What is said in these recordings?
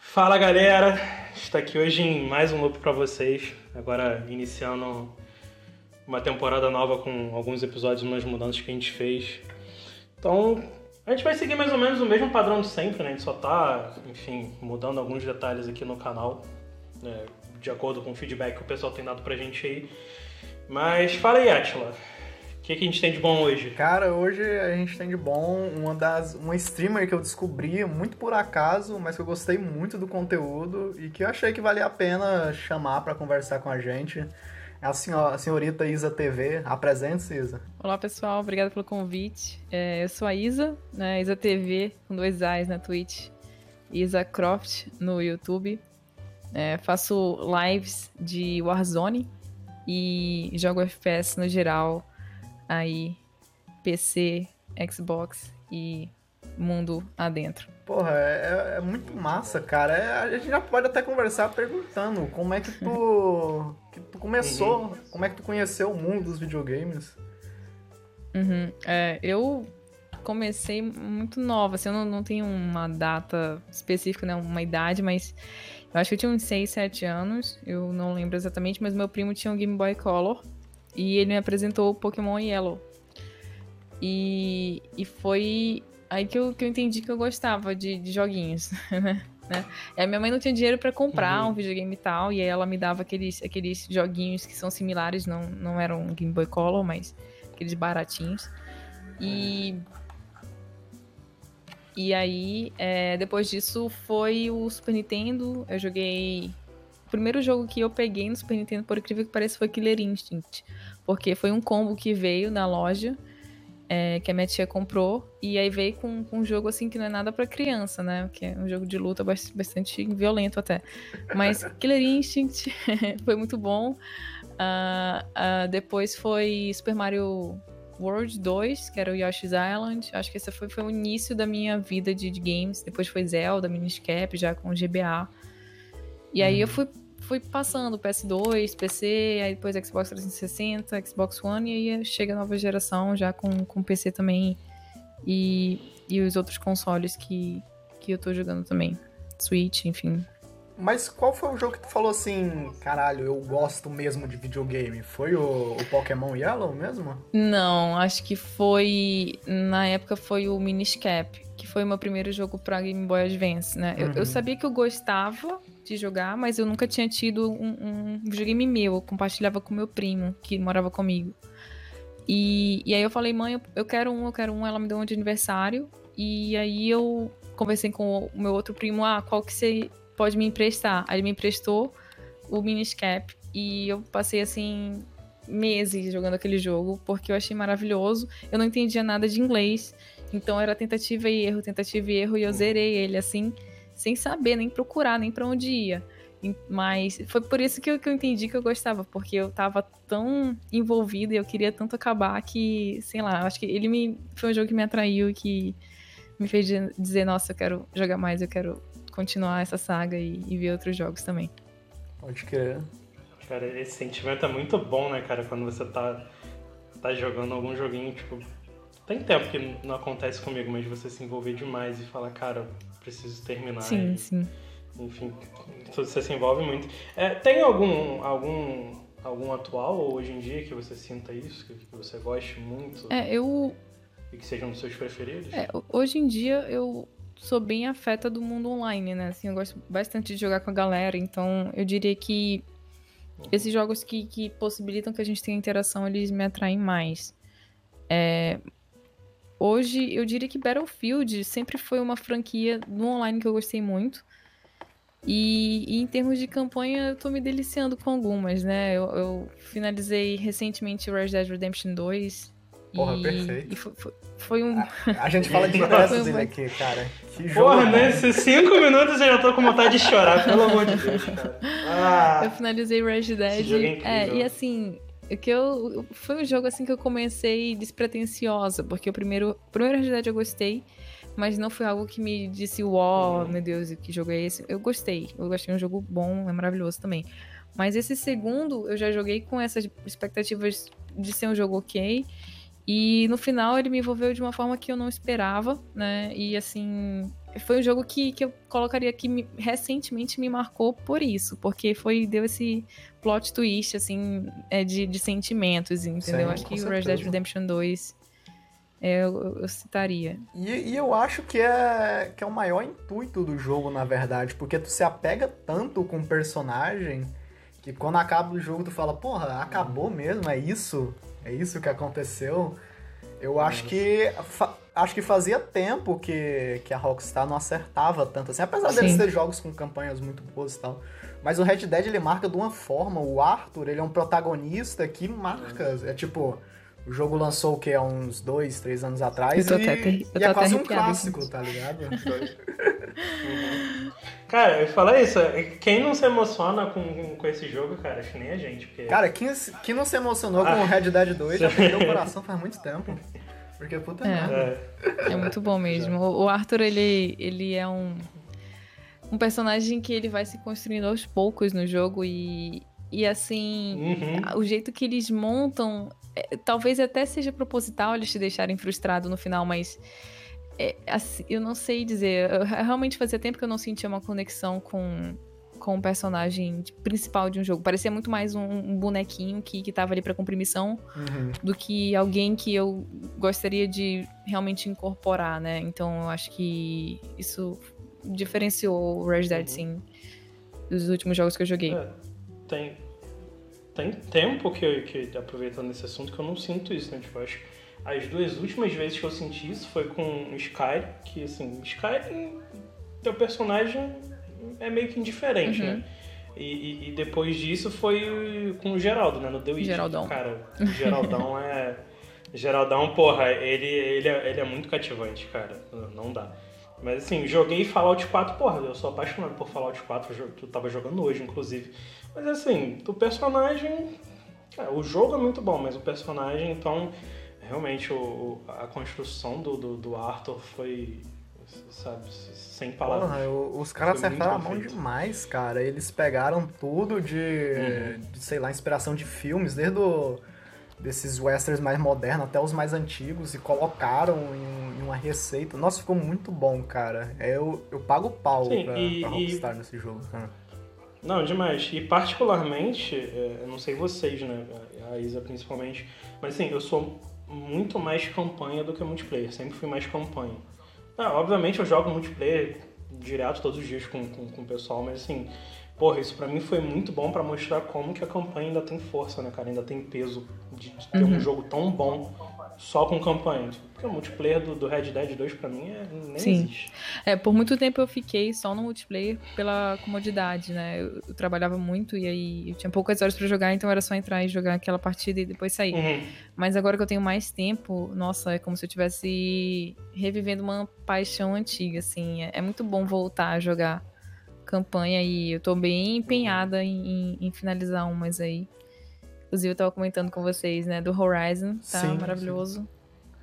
Fala galera, está aqui hoje em mais um loop para vocês. Agora iniciando uma temporada nova com alguns episódios, umas mudanças que a gente fez. Então a gente vai seguir mais ou menos o mesmo padrão de sempre, né? A gente só tá, enfim, mudando alguns detalhes aqui no canal, né? de acordo com o feedback que o pessoal tem dado pra gente aí. Mas fala aí, Atila. O que, que a gente tem de bom hoje? Cara, hoje a gente tem de bom uma das uma streamer que eu descobri muito por acaso, mas que eu gostei muito do conteúdo e que eu achei que valia a pena chamar para conversar com a gente. É a, a senhorita Isa TV. Apresente-se, Isa. Olá, pessoal. Obrigada pelo convite. É, eu sou a Isa, né? Isa TV, com dois A's na Twitch. Isa Croft no YouTube. É, faço lives de Warzone e jogo FPS no geral aí PC, Xbox e mundo adentro. Porra, é, é muito massa, cara. É, a gente já pode até conversar perguntando como é que tu, que tu começou, uhum. como é que tu conheceu o mundo dos videogames. Uhum. É, eu comecei muito nova, assim, eu não, não tenho uma data específica, né, uma idade, mas eu acho que eu tinha uns 6, 7 anos, eu não lembro exatamente, mas meu primo tinha um Game Boy Color e ele me apresentou o Pokémon Yellow. E, e foi aí que eu, que eu entendi que eu gostava de, de joguinhos, né? né? A minha mãe não tinha dinheiro para comprar uhum. um videogame e tal, e aí ela me dava aqueles, aqueles joguinhos que são similares, não, não eram Game Boy Color, mas aqueles baratinhos. E. E aí, é, depois disso, foi o Super Nintendo. Eu joguei primeiro jogo que eu peguei no Super Nintendo, por incrível que pareça, foi Killer Instinct. Porque foi um combo que veio na loja, é, que a minha tia comprou, e aí veio com, com um jogo assim que não é nada para criança, né? Que é um jogo de luta bastante violento até. Mas Killer Instinct foi muito bom. Uh, uh, depois foi Super Mario World 2, que era o Yoshi's Island. Acho que esse foi, foi o início da minha vida de, de games. Depois foi Zelda, Minish Cap, já com GBA. E aí eu uhum. fui fui passando PS2, PC, aí depois Xbox 360, Xbox One, e aí chega a nova geração já com, com PC também e, e os outros consoles que, que eu tô jogando também. Switch, enfim. Mas qual foi o jogo que tu falou assim, caralho, eu gosto mesmo de videogame? Foi o, o Pokémon Yellow mesmo? Não, acho que foi. Na época foi o Minish Cap, que foi meu primeiro jogo pra Game Boy Advance, né? Uhum. Eu, eu, uhum. sabia que eu gostava de jogar, mas eu nunca tinha tido um, um videogame meu. Eu compartilhava com meu primo, que morava comigo. E, e aí eu falei, mãe, eu, eu quero um, eu quero um. Ela me deu um de aniversário. E aí eu conversei com o meu outro primo, ah, qual que você pode me emprestar? Aí ele me emprestou o Miniscap. E eu passei, assim, meses jogando aquele jogo, porque eu achei maravilhoso. Eu não entendia nada de inglês. Então era tentativa e erro, tentativa e erro. E eu zerei ele, assim sem saber, nem procurar, nem para onde ia. Mas foi por isso que eu, que eu entendi que eu gostava, porque eu tava tão envolvida e eu queria tanto acabar que, sei lá, acho que ele me. Foi um jogo que me atraiu, que me fez dizer, nossa, eu quero jogar mais, eu quero continuar essa saga e, e ver outros jogos também. Pode crer. Cara, esse sentimento é muito bom, né, cara, quando você tá, tá jogando algum joguinho, tipo. Tem tempo que não acontece comigo, mas você se envolver demais e falar, cara, preciso terminar. Sim, e, sim. Enfim, você se envolve muito. É, tem algum, algum, algum atual hoje em dia que você sinta isso, que, que você goste muito? É, eu. E que sejam um dos seus preferidos? É, hoje em dia eu sou bem afeta do mundo online, né? Assim, eu gosto bastante de jogar com a galera, então eu diria que uhum. esses jogos que, que possibilitam que a gente tenha interação, eles me atraem mais. É, Hoje, eu diria que Battlefield sempre foi uma franquia no online que eu gostei muito. E, e, em termos de campanha, eu tô me deliciando com algumas, né? Eu, eu finalizei recentemente Red Dead Redemption 2. Porra, e, perfeito. E foi, foi, foi um. A, a, gente fala de diversos dele aqui, cara. Que jogo. Porra, nesses cinco minutos eu já tô com vontade de chorar, pelo amor de Deus, cara. Ah, eu finalizei Red Dead. É, é, e assim, que eu foi um jogo assim que eu comecei despretensiosa, porque o primeiro, primeiro Red eu gostei, mas não foi algo que me disse, uau, meu Deus, que jogo é esse? Eu gostei, eu gostei, é um jogo bom, é maravilhoso também. Mas esse segundo, eu já joguei com essas expectativas de ser um jogo ok. E no final ele me envolveu de uma forma que eu não esperava, né? E assim, foi um jogo que, que eu colocaria que me, recentemente me marcou por isso, porque foi deu esse plot twist, assim, é, de, de sentimentos, entendeu? Sim, Acho que o Red Dead Redemption 2 é, eu, eu, citaria. E, e, eu acho que é, que é o maior intuito do jogo, na verdade, porque tu se apega tanto com o personagem que quando acaba o jogo tu fala, porra, acabou mesmo, é isso? É isso que aconteceu? Eu acho que acho que fazia tempo que, que a Rockstar não acertava tanto assim, apesar Sim. deles ter jogos com campanhas muito boas e tal. Mas o Red Dead ele marca de uma forma, o Arthur, ele é um protagonista que marca, é tipo, o jogo lançou o que há uns dois, três anos atrás e, e é quase um clássico, tá ligado? Cara, fala isso, quem não se emociona com, com esse jogo, cara, acho que nem a gente. Porque... Cara, quem, quem não se emocionou ah. com o Red Dead 2 já perdeu o coração faz muito tempo. Porque puta é. merda. É muito bom mesmo. O Arthur, ele, ele é um, um personagem que ele vai se construindo aos poucos no jogo e, e assim, uhum. o jeito que eles montam, é, talvez até seja proposital eles te deixarem frustrado no final, mas é, assim, eu não sei dizer. Eu, realmente fazia tempo que eu não sentia uma conexão com, com o personagem principal de um jogo. Parecia muito mais um, um bonequinho que, que tava ali pra cumprir missão uhum. do que alguém que eu gostaria de realmente incorporar, né? Então eu acho que isso diferenciou o Red Dead, uhum. sim, dos últimos jogos que eu joguei. É, tem, tem tempo que, que, aproveitando esse assunto, que eu não sinto isso, né? Tipo, acho as duas últimas vezes que eu senti isso foi com Sky, que assim, Sky, teu personagem é meio que indiferente, uhum. né? E, e, depois disso foi com o Geraldo, né? No The Witch. Geraldão. Cara, o Geraldão é. Geraldão, porra, ele, ele, é, ele é muito cativante, cara. Não dá. Mas assim, joguei Fallout 4, porra, eu sou apaixonado por Fallout 4, eu tava jogando hoje, inclusive. Mas assim, o personagem. O jogo é muito bom, mas o personagem, então realmente o, a construção do, do, do, Arthur foi, sabe, sem palavras. Porra, os caras acertaram a mão demais, cara. Eles pegaram tudo de, uhum. de, sei lá, inspiração de filmes, desde o, desses westerns mais modernos até os mais antigos, e colocaram em, em uma receita. Nossa, ficou muito bom, cara. Eu, eu pago pau Sim, pra, e, pra Rockstar e... nesse jogo. Não, demais. E particularmente, é, eu não sei vocês, né? A Isa principalmente, mas assim, eu sou muito mais campanha do que multiplayer. Sempre fui mais campanha. Ah, obviamente eu jogo multiplayer direto todos os dias com, com, com o pessoal, mas assim, porra, isso pra mim foi muito bom para mostrar como que a campanha ainda tem força, né, cara? Ainda tem peso de, de ter uhum. um jogo tão bom só com campanha. Porque o multiplayer do, do Red Dead 2 pra mim é, nem Sim. existe. É, por muito tempo eu fiquei só no multiplayer pela comodidade, né? Eu, eu trabalhava muito e aí eu tinha poucas horas para jogar, então era só entrar e jogar aquela partida e depois sair. Uhum. Mas agora que eu tenho mais tempo, nossa, é como se eu estivesse revivendo uma paixão antiga, assim. É, é, muito bom voltar a jogar campanha e eu tô bem empenhada em, em, em finalizar umas aí. Inclusive, eu tava comentando com vocês, né, do Horizon, tá sim, maravilhoso. Sim.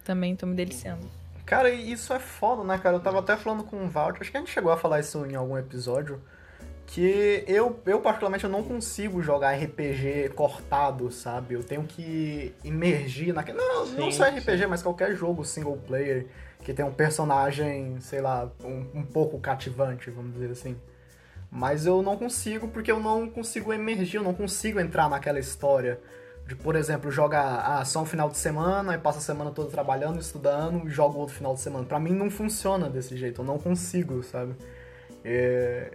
Também tô me deliciando. Cara, isso é foda, né, cara? Eu tava até falando com o Valt, acho que a gente chegou a falar isso em algum episódio, que eu, eu particularmente, eu não consigo jogar RPG cortado, sabe? Eu tenho que imergir naquele... Não, sim, não só RPG, mas qualquer jogo single player que tem um personagem, sei lá, um, um pouco cativante, vamos dizer assim. Mas eu não consigo porque eu não consigo emergir, eu não consigo entrar naquela história. De, por exemplo, jogar ah, só um final de semana, e passa a semana toda trabalhando, estudando, e jogo outro final de semana. Pra mim não funciona desse jeito, eu não consigo, sabe? É,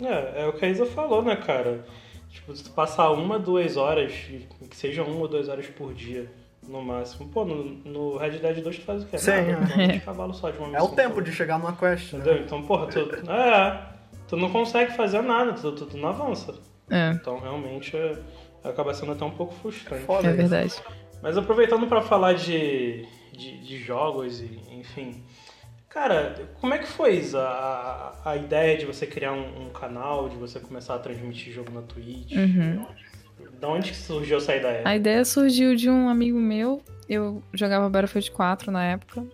é, é o que a Isa falou, né, cara? Tipo, se tu passar uma, duas horas, que seja uma ou duas horas por dia, no máximo. Pô, no, no Red Dead 2 tu faz o quê? Sim. Nada, é. de cavalo só de uma É o tempo de chegar numa quest, né? Entendeu? Né? Então, porra, tu... É, tu não consegue fazer nada, tu, tu, tu não avança. É. Então realmente é, acaba sendo até um pouco frustrante. Foda é verdade. Mas aproveitando para falar de, de, de, jogos e enfim. Cara, como é que foi a, a ideia de você criar um, um, canal, de você começar a transmitir jogo na Twitch? Uhum. Da onde surgiu essa ideia? A ideia surgiu de um amigo meu. Eu jogava Battlefield 4 na época.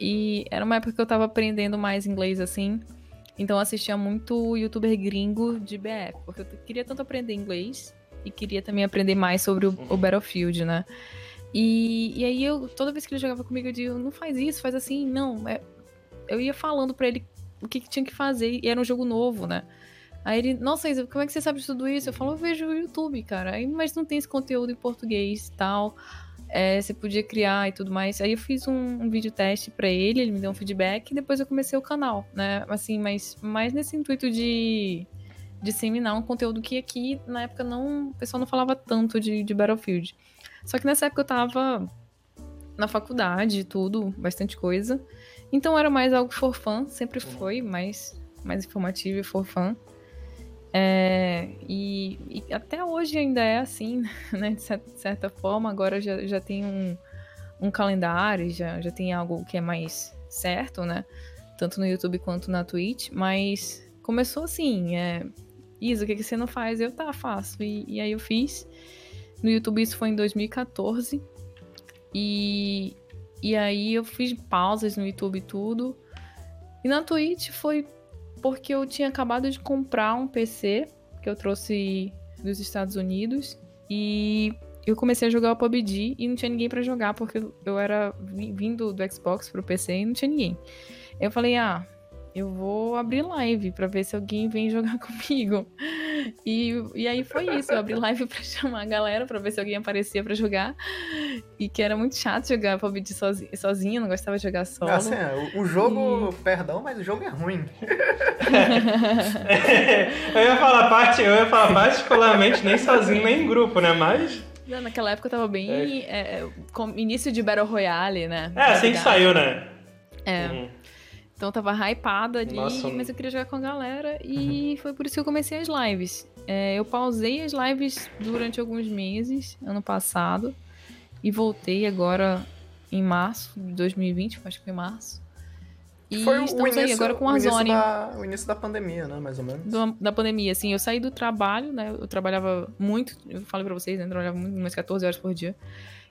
E era uma época que eu tava aprendendo mais inglês assim. Então eu assistia muito youtuber gringo de BF, porque eu queria tanto aprender inglês e queria também aprender mais sobre o, o uhum. Battlefield, né? E, e aí eu, toda vez que ele jogava comigo, eu digo, não faz isso, faz assim, não. É... Eu ia falando para ele o que, que, tinha que fazer, e era um jogo novo, né? Aí ele, nossa, Isa, como é que você sabe de tudo isso? Eu falo, eu vejo o YouTube, cara. Aí, mas não tem esse conteúdo em português e tal é, você podia criar e tudo mais. Aí eu fiz um, um vídeo teste para ele, ele me deu um feedback e depois eu comecei o canal, né? Assim, mas mais nesse intuito de disseminar um conteúdo que aqui na época não, o pessoal não falava tanto de, de Battlefield. Só que nessa época eu tava na faculdade, tudo, bastante coisa. Então era mais algo for fun, sempre foi mais mais informativo e for fun. É, e, e, até hoje ainda é assim, né? De certa forma, agora já, já tem um, um calendário, já, já tem algo que é mais certo, né? Tanto no YouTube quanto na Twitch, mas começou assim, é, Isa, o que, que você não faz? Eu, tá, faço. E, e aí eu fiz. No YouTube isso foi em 2014. E, e aí eu fiz pausas no YouTube e tudo. E na Twitch foi porque eu tinha acabado de comprar um PC que eu trouxe dos Estados Unidos e eu comecei a jogar o PUBG e não tinha ninguém para jogar porque eu era vindo do Xbox pro PC e não tinha ninguém. Eu falei: "Ah, eu vou abrir live para ver se alguém vem jogar comigo". E, e aí foi isso, eu abri live pra chamar a galera, pra ver se alguém aparecia pra jogar. E que era muito chato jogar PUBG sozinho, sozinho não gostava de jogar solo. Assim, o, o jogo, e... perdão, mas o jogo é ruim. eu, ia falar parte, eu ia falar particularmente nem sozinho, nem em grupo, né? Mas... Não, naquela época eu tava bem. É. É, com início de Battle Royale, né? É, assim que saiu, né? É. Uhum. Então eu tava hypada ali, Nossa. mas eu queria jogar com a galera e uhum. foi por isso que eu comecei as lives. É, eu pausei as lives durante alguns meses, ano passado, e voltei agora em março de 2020, acho que foi março. E foi estamos o início, aí agora com a Zone. O início da pandemia, né? Mais ou menos. Do, da pandemia, assim. Eu saí do trabalho, né? Eu trabalhava muito, eu falei pra vocês, né? Eu trabalhava muito, umas 14 horas por dia.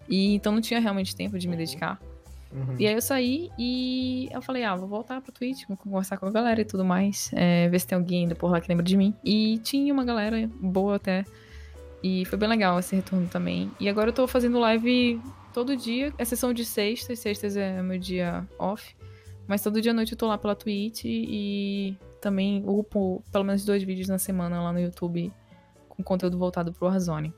E então não tinha realmente tempo de me uhum. dedicar. Uhum. E aí eu saí e eu falei, ah, vou voltar pro Twitch, vou conversar com a galera e tudo mais. É, ver se tem alguém ainda por lá que lembra de mim. E tinha uma galera boa até. E foi bem legal esse retorno também. E agora eu tô fazendo live todo dia, exceção de sextas. Sextas é meu dia off. Mas todo dia à noite eu tô lá pela Twitch e também upo pelo menos dois vídeos na semana lá no YouTube com conteúdo voltado pro Warzone.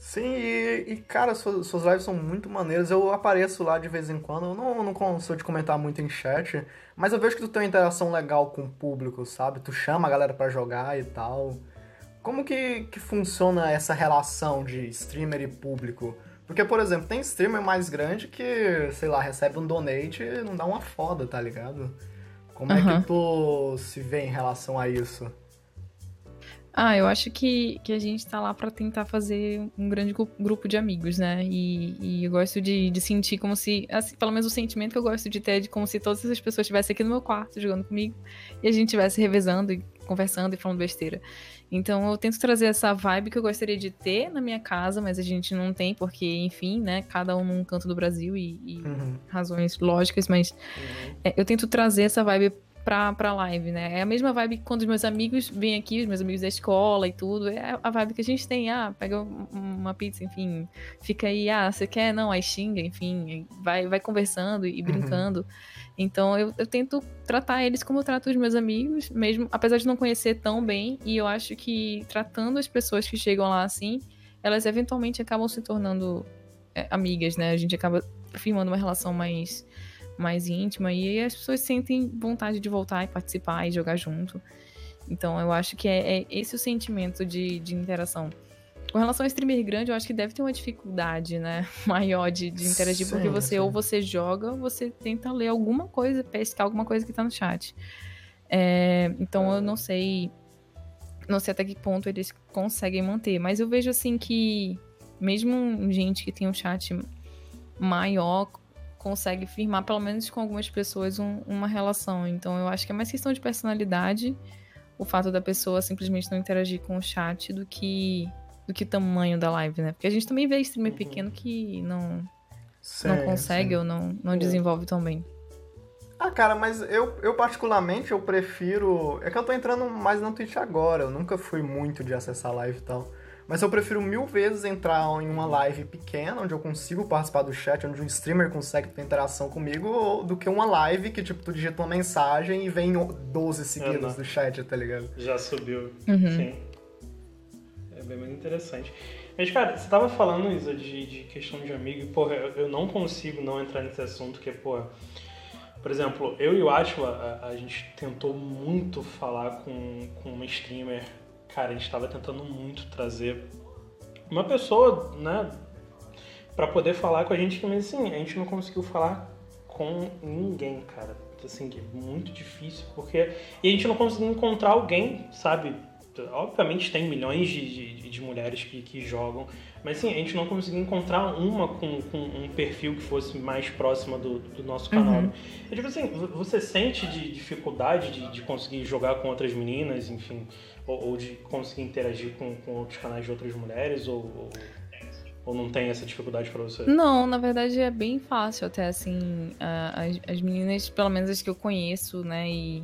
Sim, e, e, cara, suas, suas lives são muito maneiras. Eu apareço lá de vez em quando. Eu não, não consigo te comentar muito em chat, mas eu vejo que tu tem uma interação legal com o público, sabe? Tu chama a galera para jogar e tal. Como que, que funciona essa relação de streamer e público? Porque, por exemplo, tem streamer mais grande que, sei lá, recebe um donate e não dá uma foda, tá ligado? Como uhum. é que tu se vê em relação a isso? Ah, eu acho que, que a gente tá lá para tentar fazer um grande grupo de amigos, né? E, e eu gosto de, de sentir como se, assim, pelo menos o sentimento que eu gosto de ter é de como se todas essas pessoas estivessem aqui no meu quarto jogando comigo e a gente estivesse revezando e conversando e falando besteira. Então eu tento trazer essa vibe que eu gostaria de ter na minha casa, mas a gente não tem, porque, enfim, né? Cada um num canto do Brasil e, e uhum. razões lógicas, mas uhum. é, eu tento trazer essa vibe pra, pra live, né? É a mesma vibe que quando os meus amigos vêm aqui, os meus amigos da escola e tudo. É a vibe que a gente tem. Ah, pega uma pizza, enfim, fica aí, ah, você quer? Não, aí xinga, enfim, vai, vai conversando e uhum. brincando. Uhum. Então eu, eu tento tratar eles como eu trato os meus amigos, mesmo apesar de não conhecer tão bem. E eu acho que tratando as pessoas que chegam lá assim, elas eventualmente acabam se tornando é, amigas, né? A gente acaba firmando uma relação mais mais íntima e as pessoas sentem vontade de voltar e participar e jogar junto. Então eu acho que é, é esse o sentimento de, de interação. Com relação ao streamer grande, eu acho que deve ter uma dificuldade, né, maior de, de interagir, sim, porque você sim. ou você joga ou você tenta ler alguma coisa, pescar alguma coisa que tá no chat. É, então eu não sei, não sei até que ponto eles conseguem manter, mas eu vejo assim que mesmo gente que tem um chat maior consegue firmar, pelo menos com algumas pessoas, um, uma relação. Então eu acho que é mais questão de personalidade o fato da pessoa simplesmente não interagir com o chat do que do que tamanho da live, né? Porque a gente também vê streamer uhum. pequeno que não, não consegue ou não, não desenvolve tão bem. Ah, cara, mas eu, eu particularmente eu prefiro. É que eu tô entrando mais na Twitch agora. Eu nunca fui muito de acessar live e tal. Mas eu prefiro mil vezes entrar em uma live pequena, onde eu consigo participar do chat, onde um streamer consegue ter interação comigo, do que uma live que, tipo, tu digita uma mensagem e vem 12 seguidos do chat, tá ligado? Já subiu. Uhum. Sim. É bem mais interessante. Mas, cara, você tava falando, Isa, de, de questão de amigo, e, porra, eu, eu não consigo não entrar nesse assunto, que porra. Por exemplo, eu e o Atila, a, a gente tentou muito falar com, com uma streamer cara, a gente estava tentando muito trazer uma pessoa, né, para poder falar com a gente, mas assim, a gente não conseguiu falar com ninguém, cara. Assim, é muito difícil, porque. E a gente não conseguiu encontrar alguém, sabe? Obviamente tem milhões de, de, de mulheres que, que jogam, mas sim, a gente não conseguiu encontrar uma com, com um perfil que fosse mais próxima do, do nosso canal. Uhum. E, tipo assim, você sente de dificuldade de, de conseguir jogar com outras meninas, enfim, ou, ou de conseguir interagir com, com outros canais de outras mulheres, ou, ou, ou não tem essa dificuldade para você? Não, na verdade é bem fácil até, assim, as, as meninas, pelo menos as que eu conheço, né, e,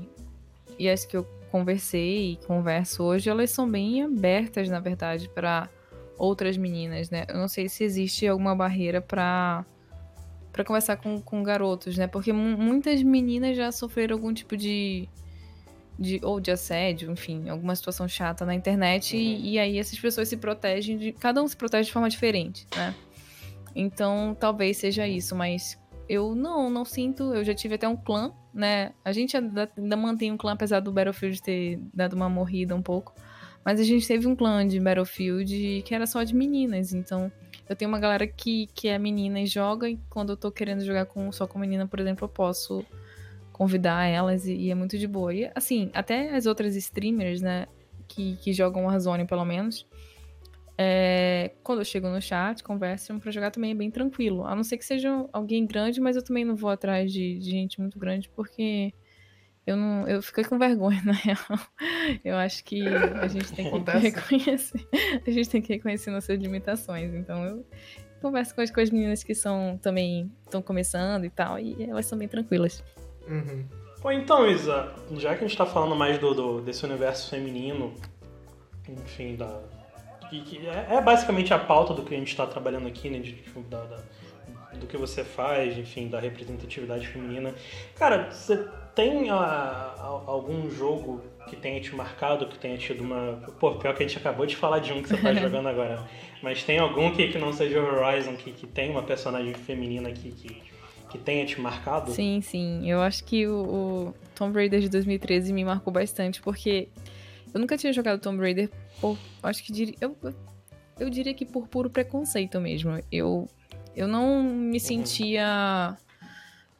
e as que eu conversei e converso hoje, elas são bem abertas, na verdade, para outras meninas, né? Eu não sei se existe alguma barreira para para conversar com, com garotos, né? Porque muitas meninas já sofreram algum tipo de, de ou de assédio, enfim, alguma situação chata na internet uhum. e, e, aí essas pessoas se protegem de cada um se protege de forma diferente, né? Então, talvez seja isso, mas eu não, não sinto, eu já tive até um clã, né? A gente ainda, ainda mantém um clã apesar do Battlefield ter dado uma morrida um pouco. Mas a gente teve um clã de Battlefield que era só de meninas, então eu tenho uma galera que, que é menina e joga, e quando eu tô querendo jogar com, só com menina, por exemplo, eu posso convidar elas e, e é muito de boa. E assim, até as outras streamers, né, que, que jogam Warzone pelo menos, é, quando eu chego no chat, conversam pra jogar também é bem tranquilo. A não ser que seja alguém grande, mas eu também não vou atrás de, de gente muito grande, porque eu não, eu fiquei com vergonha, na real. Eu acho que a gente tem que reconhecer. A gente tem que reconhecer nossas limitações. Então eu converso com as, com as meninas que são também estão começando e tal, e elas são bem tranquilas. Uhum. Bom, então, Isa, já que a gente tá falando mais do, do desse universo feminino, enfim, da. Que, que é, é, basicamente a pauta do que a gente está trabalhando aqui, né? De, tipo, da, da, do que você faz, enfim, da representatividade feminina. Cara, você tem a, a, algum jogo que tenha te marcado, que tenha tido uma. Pô, pior que a gente acabou de falar de um que você tá jogando agora. Mas tem algum que, que não seja Horizon, que, que tem uma personagem feminina que, que, que tenha te marcado? Sim, sim. Eu acho que o, o Tomb Raider de 2013 me marcou bastante, porque eu nunca tinha jogado Tomb Raider por. Acho que diria. Eu, eu diria que por puro preconceito mesmo. Eu, eu não me uhum. sentia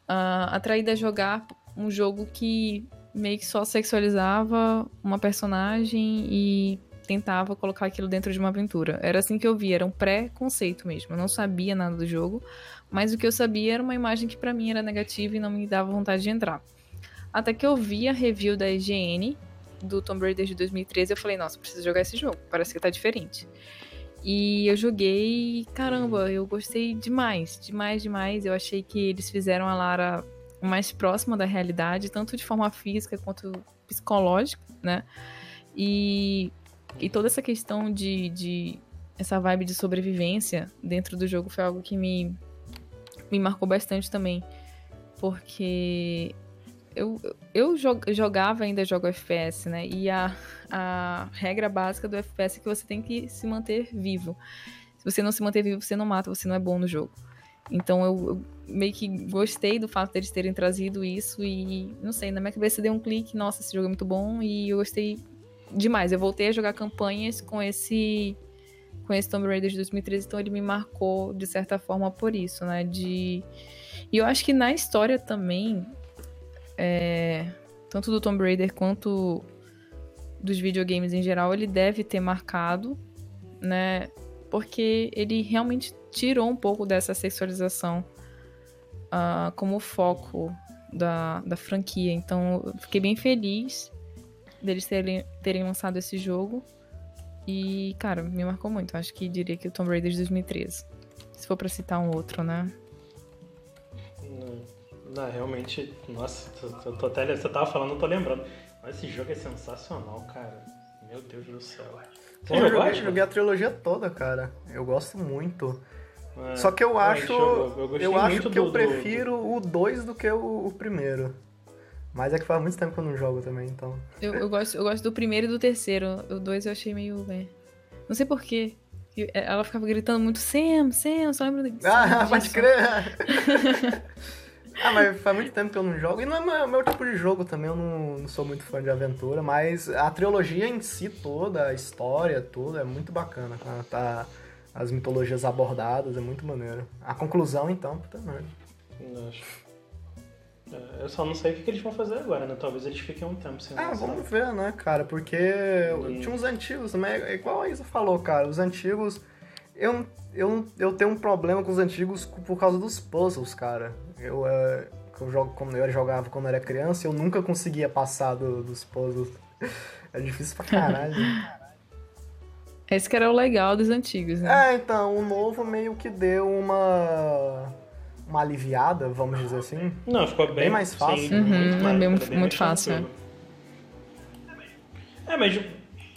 uh, atraída a jogar um jogo que meio que só sexualizava uma personagem e tentava colocar aquilo dentro de uma aventura. Era assim que eu via, era um pré-conceito mesmo. Eu não sabia nada do jogo, mas o que eu sabia era uma imagem que para mim era negativa e não me dava vontade de entrar. Até que eu vi a review da IGN do Tomb Raider de 2013, eu falei, nossa, preciso jogar esse jogo, parece que tá diferente. E eu joguei caramba, eu gostei demais, demais, demais. Eu achei que eles fizeram a Lara mais próxima da realidade, tanto de forma física quanto psicológica, né? E, e toda essa questão de, de essa vibe de sobrevivência dentro do jogo foi algo que me, me marcou bastante também. Porque eu, eu jogava ainda jogo FPS, né? E a, a regra básica do FPS é que você tem que se manter vivo. Se você não se manter vivo, você não mata, você não é bom no jogo. Então eu, eu, meio que gostei do fato deles terem trazido isso e, não sei, na minha cabeça deu um clique, nossa, esse jogo é muito bom e eu gostei demais. Eu voltei a jogar campanhas com esse com esse Tomb Raider de 2013, então ele me marcou de certa forma por isso, né? De e eu acho que na história também, é... tanto do Tomb Raider quanto dos videogames em geral, ele deve ter marcado, né? Porque ele realmente tirou um pouco dessa sexualização uh, como foco da, da franquia. Então, eu fiquei bem feliz deles terem, terem lançado esse jogo. E, cara, me marcou muito. Acho que diria que o Tomb Raider de 2013. Se for pra citar um outro, né? Não, realmente, nossa, tô, tô até, você tava falando, eu tô lembrando. Mas esse jogo é sensacional, cara. Meu Deus do céu. Você eu joguei, joguei a trilogia toda, cara. Eu gosto muito. É, Só que eu acho. Eu, eu acho que do, eu prefiro do... o 2 do que o, o, primeiro. Mas é que faz muito tempo que eu não jogo também, então. Eu, eu, gosto, eu gosto do primeiro e do terceiro. O 2 eu achei meio. É... Não sei porquê. Ela ficava gritando muito Sam, Sam, só lembro disso. Ah, pode crer! ah, mas faz muito tempo que eu não jogo. E não é meu, meu tipo de jogo também, eu não, não, sou muito fã de aventura, mas a trilogia em si toda, a história, tudo, é muito bacana. Tá, tá as mitologias abordadas, é muito maneiro. A conclusão, então, puta merda. É, eu só não sei o que eles vão fazer agora, né? Talvez eles fiquem um tempo sem Ah, vamos ver, né, cara? Porque e... tinha uns antigos também, é igual a Isa falou, cara. Os antigos. Eu, eu, eu tenho um problema com os antigos por causa dos puzzles, cara. Eu, é, eu, jogo, como eu jogava quando eu era criança eu nunca conseguia passar do, dos puzzles. É difícil pra caralho. Esse que era o legal dos antigos, né? É, então, o novo meio que deu uma uma aliviada, vamos dizer assim. Não, ficou bem, bem mais fácil. Sim, uhum, muito, é bem, bem muito fácil. É. é, mas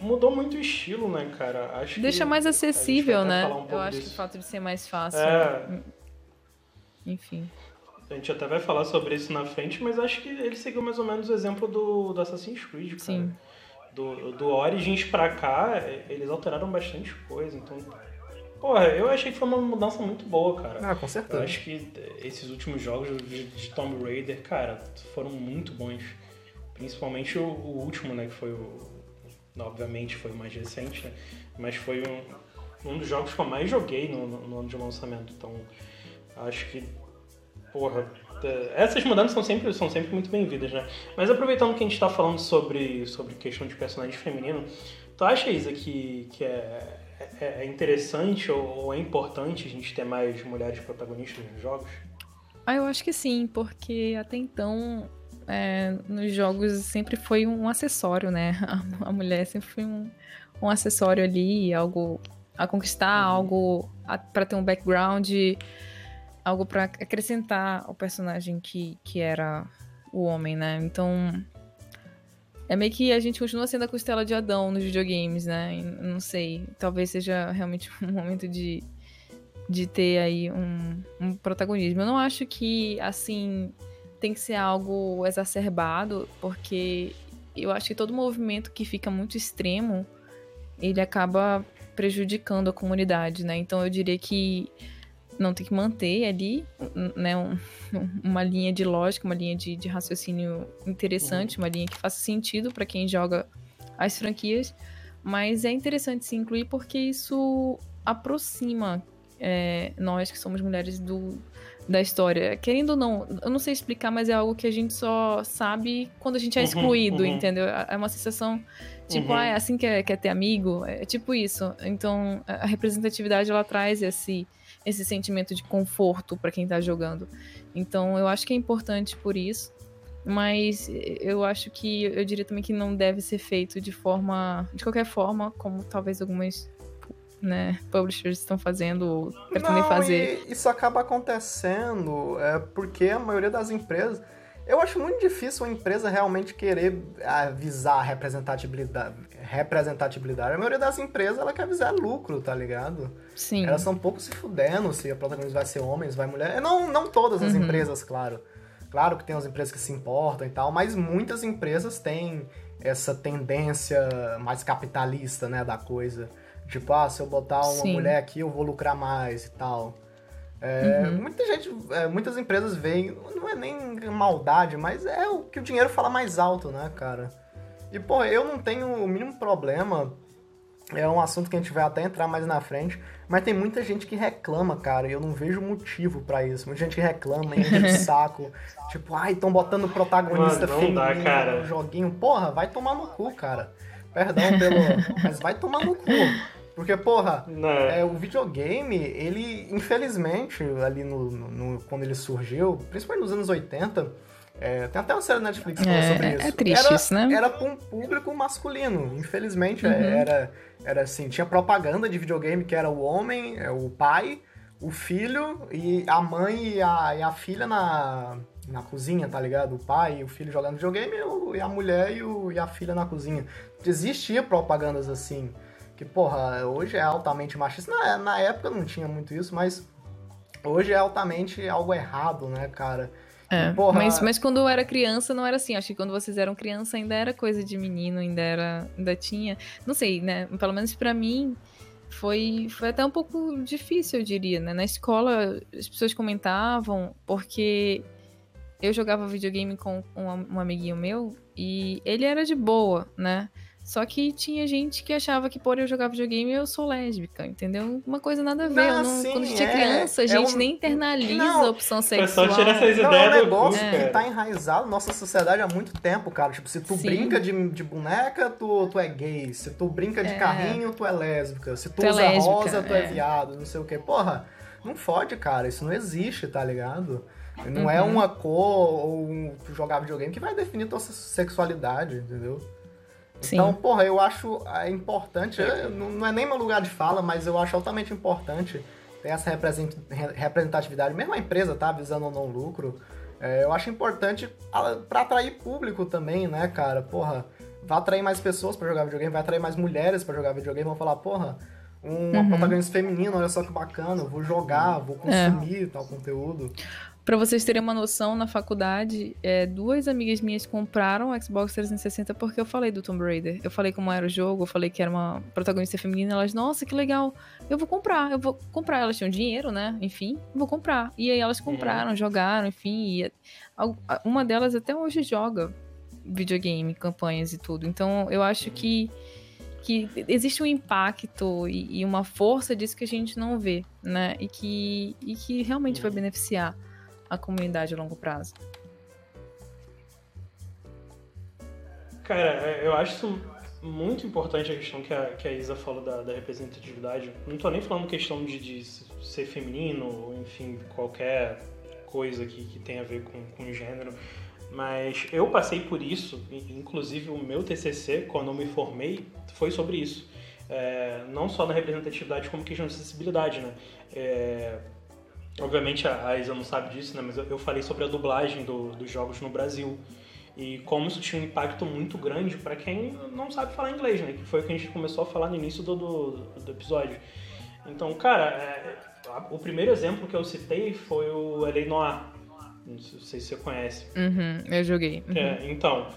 mudou muito o estilo, né, cara? Acho Deixa mais acessível, né? Um Eu acho disso. que o fato de ser mais fácil. É... Enfim. A gente até vai falar sobre isso na frente, mas acho que ele seguiu mais ou menos o exemplo do, do Assassin's Creed, cara. Sim. Do, do Origins pra cá, eles alteraram bastante coisa, então Porra, eu achei que foi uma mudança muito boa, cara. Ah, com certeza. Eu acho que esses últimos jogos de, de Tomb Raider, cara, foram muito bons. Principalmente o, o, último, né? Que foi o. Obviamente foi o mais recente, né? Mas foi um, um dos jogos que eu mais joguei no, no, no ano de lançamento. Então, acho que. Porra, é, essas mudanças são sempre, são sempre muito bem-vindas, né? Mas aproveitando que a gente está falando sobre, sobre questão de personagem feminino, tu acha, Isa, que, que é, é, é interessante ou é importante a gente ter mais mulheres protagonistas nos jogos? Ah, eu acho que sim, porque até então é, nos jogos sempre foi um acessório, né? A, a mulher sempre foi um, um acessório ali, algo a conquistar, uhum. algo para ter um background, algo para acrescentar ao personagem que, que era o homem, né? Então é meio que a gente continua sendo a costela de Adão nos videogames, né? Não sei. Talvez seja realmente um momento de, de ter aí um, um protagonismo. Eu não acho que, assim, tem que ser algo exacerbado, porque eu acho que todo movimento que fica muito extremo, ele acaba prejudicando a comunidade, né? Então eu diria que não tem que manter ali né, um, uma linha de lógica, uma linha de, de raciocínio interessante, uhum. uma linha que faça sentido para quem joga as franquias. Mas é interessante se incluir porque isso aproxima é, nós que somos mulheres do, da história. Querendo ou não, eu não sei explicar, mas é algo que a gente só sabe quando a gente é uhum, excluído, uhum, uhum. entendeu? É uma sensação tipo, uhum. ah, é assim que é, que é ter amigo? É tipo isso. Então, a representatividade ela traz esse esse sentimento de conforto para quem tá jogando. Então eu acho que é importante por isso. Mas eu acho que eu diria também que não deve ser feito de forma. de qualquer forma, como talvez algumas né, publishers estão fazendo ou pretendem fazer. isso acaba acontecendo é, porque a maioria das empresas eu acho muito difícil uma empresa realmente querer avisar a representatividade. representatividade. A maioria das empresas ela quer avisar lucro, tá ligado? Sim. Elas são um pouco se fudendo se a protagonista vai ser homem, se vai mulher. Não, não todas as uhum. empresas, claro. Claro que tem as empresas que se importam e tal, mas muitas empresas têm essa tendência mais capitalista, né, da coisa. Tipo, ah, se eu botar uma Sim. mulher aqui, eu vou lucrar mais e tal. É, uhum. Muita gente, é, muitas empresas veem, não é nem maldade, mas é o que o dinheiro fala mais alto, né, cara? E, pô, eu não tenho o mínimo problema, é um assunto que a gente vai até entrar mais na frente, mas tem muita gente que reclama, cara, e eu não vejo motivo para isso. Muita gente que reclama, enche de saco, tipo, ai, estão botando protagonista Mano, feminino dá, no joguinho. Porra, vai tomar no cu, cara. Perdão pelo... mas vai tomar no cu. Porque, porra, é, o videogame, ele, infelizmente, ali no, no, quando ele surgiu, principalmente nos anos 80, é, tem até uma série na Netflix que é, sobre é isso. É triste era, isso, né? Era pra um público masculino. Infelizmente, uhum. era, era assim, tinha propaganda de videogame que era o homem, é, o pai, o filho e a mãe e a, e a filha na, na cozinha, tá ligado? O pai e o filho jogando videogame e a mulher e, o, e a filha na cozinha. Existia propagandas assim, que, porra, hoje é altamente machista. Na, na época não tinha muito isso, mas hoje é altamente algo errado, né, cara? É, porra... mas, mas quando eu era criança não era assim. Acho que quando vocês eram criança ainda era coisa de menino, ainda era. ainda tinha. Não sei, né? Pelo menos para mim foi, foi até um pouco difícil, eu diria, né? Na escola as pessoas comentavam porque eu jogava videogame com um, um amiguinho meu e ele era de boa, né? Só que tinha gente que achava que por eu jogar videogame eu sou lésbica, entendeu? Uma coisa nada a ver. Não, não, sim, quando a gente é, é criança, a gente é um... nem internaliza não, a opção sexual. Só tira essas não, ideias é um negócio é. que tá enraizado na nossa sociedade há muito tempo, cara. Tipo, se tu sim. brinca de, de boneca, tu, tu é gay. Se tu brinca de é. carrinho, tu é lésbica. Se tu, tu é usa lésbica, rosa, tu é. viado. Não sei o quê. Porra, não fode, cara. Isso não existe, tá ligado? Não uhum. é uma cor ou um, tu jogar videogame que vai definir tua sexualidade, entendeu? Sim. Então, porra, eu acho é importante, não é nem meu lugar de fala, mas eu acho altamente importante ter essa representatividade, mesmo a empresa tá visando ou não lucro, é, eu acho importante para atrair público também, né, cara? Porra, vai atrair mais pessoas para jogar videogame, vai atrair mais mulheres para jogar videogame, vão falar, porra, uma uhum. protagonista feminina, olha só que bacana, vou jogar, vou é. consumir é. tal conteúdo. Para vocês terem uma noção, na faculdade, é, duas amigas minhas compraram o Xbox 360 porque eu falei do Tomb Raider. Eu falei como era o jogo, eu falei que era uma protagonista feminina. Elas, nossa, que legal, eu vou comprar, eu vou comprar. Elas tinham dinheiro, né? Enfim, vou comprar. E aí elas compraram, uhum. jogaram, enfim. E uma delas até hoje joga videogame, campanhas e tudo. Então eu acho que que existe um impacto e, e, uma força disso que a gente não vê, né? E que, e que realmente vai beneficiar a comunidade a longo prazo? Cara, é, eu acho muito importante a questão que a, que a Isa falou da, da representatividade. Não tô nem falando questão de, de ser feminino, ou enfim, qualquer coisa que, que tenha a ver com, com gênero. Mas eu passei por isso, inclusive o meu TCC, quando eu me formei, foi sobre isso. É, não só na representatividade, como questão de acessibilidade, né? É, Obviamente a Isa não sabe disso, né? Mas eu, falei sobre a dublagem do, dos jogos no Brasil. E como isso tinha um impacto muito grande para quem não sabe falar inglês, né? Que foi o que a gente começou a falar no início do, do, do episódio. Então, cara, é, o primeiro exemplo que eu citei foi o L.A. Noir. Não sei se você conhece. Uhum, eu joguei. Uhum. É, então,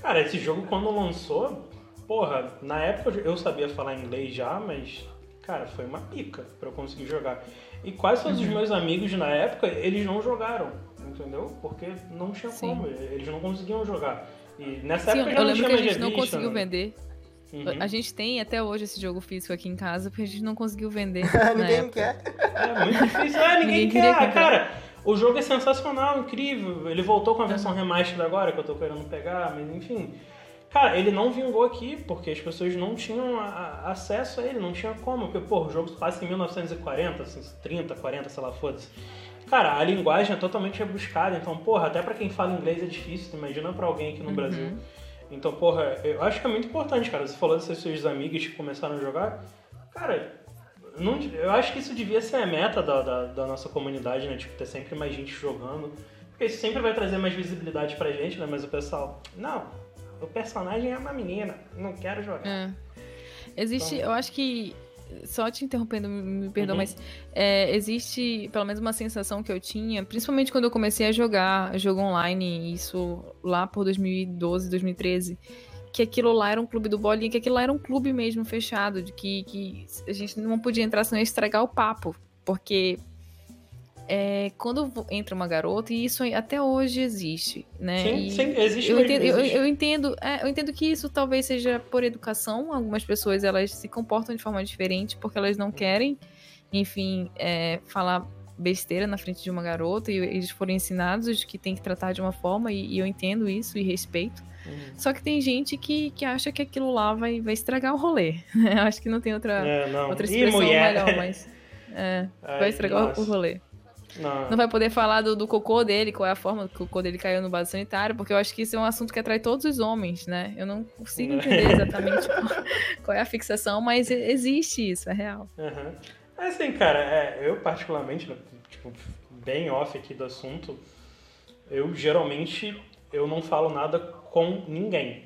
cara, esse jogo quando lançou, porra, na época eu sabia falar inglês já, mas, cara, foi uma pica para eu conseguir jogar. E quase todos uhum. os meus amigos na época, eles não jogaram, entendeu? Porque não tinha Sim. como, eles não conseguiam jogar. E nessa Sim, época já eu não lembro tinha que a gente não conseguiu né? vender. Uhum. A gente tem até hoje esse jogo físico aqui em casa, porque a gente não conseguiu vender. ninguém quer. É muito difícil. É, ninguém, ninguém quer. Cara, o jogo é sensacional, incrível. Ele voltou com a versão remaster agora, que eu tô querendo pegar, mas enfim. Cara, ele não vingou aqui porque as pessoas não tinham a, a, acesso a ele, não tinha como. Porque, pô, o jogo se passa em 1940, assim, 30, 40, sei lá, foda-se. Cara, a linguagem é totalmente rebuscada, então, porra, até para quem fala inglês é difícil, imagina para alguém aqui no uhum. Brasil. Então, porra, eu acho que é muito importante, cara. Você falou dessas suas amigas que começaram a jogar. Cara, não, eu acho que isso devia ser a meta da, da, da, nossa comunidade, né? Tipo, ter sempre mais gente jogando. Porque isso sempre vai trazer mais visibilidade pra gente, né? Mas o pessoal, não, o personagem é uma menina, não quero jogar. É. Existe, então... eu acho que. Só te interrompendo, me perdoa, uhum. mas é, existe pelo menos uma sensação que eu tinha, principalmente quando eu comecei a jogar jogo online, isso lá por 2012, 2013, que aquilo lá era um clube do bolinha, que aquilo lá era um clube mesmo fechado, de que, que a gente não podia entrar senão estragar o papo, porque é, quando entra uma garota, e isso até hoje existe, né? Sim, sim existe eu entendo, existe. Eu, eu, entendo, é, eu entendo que isso talvez seja por educação. Algumas pessoas elas se comportam de forma diferente porque elas não querem, enfim, é, falar besteira na frente de uma garota e eles foram ensinados que tem que tratar de uma forma e, e eu entendo isso e respeito. Uhum. Só que tem gente que, que acha que aquilo lá vai, vai estragar o rolê. Acho que não tem outra, é, não. outra expressão melhor, mas é, Ai, vai estragar nossa. o rolê. Não. não vai poder falar do, do, cocô dele, qual é a forma que o cocô dele caiu no vaso sanitário, porque eu acho que isso é um assunto que atrai todos os homens, né? Eu não consigo entender exatamente qual, qual, é a fixação, mas existe isso, é real. Uhum. Assim, cara, é, eu particularmente, tipo, bem off aqui do assunto, eu geralmente eu não falo nada com ninguém.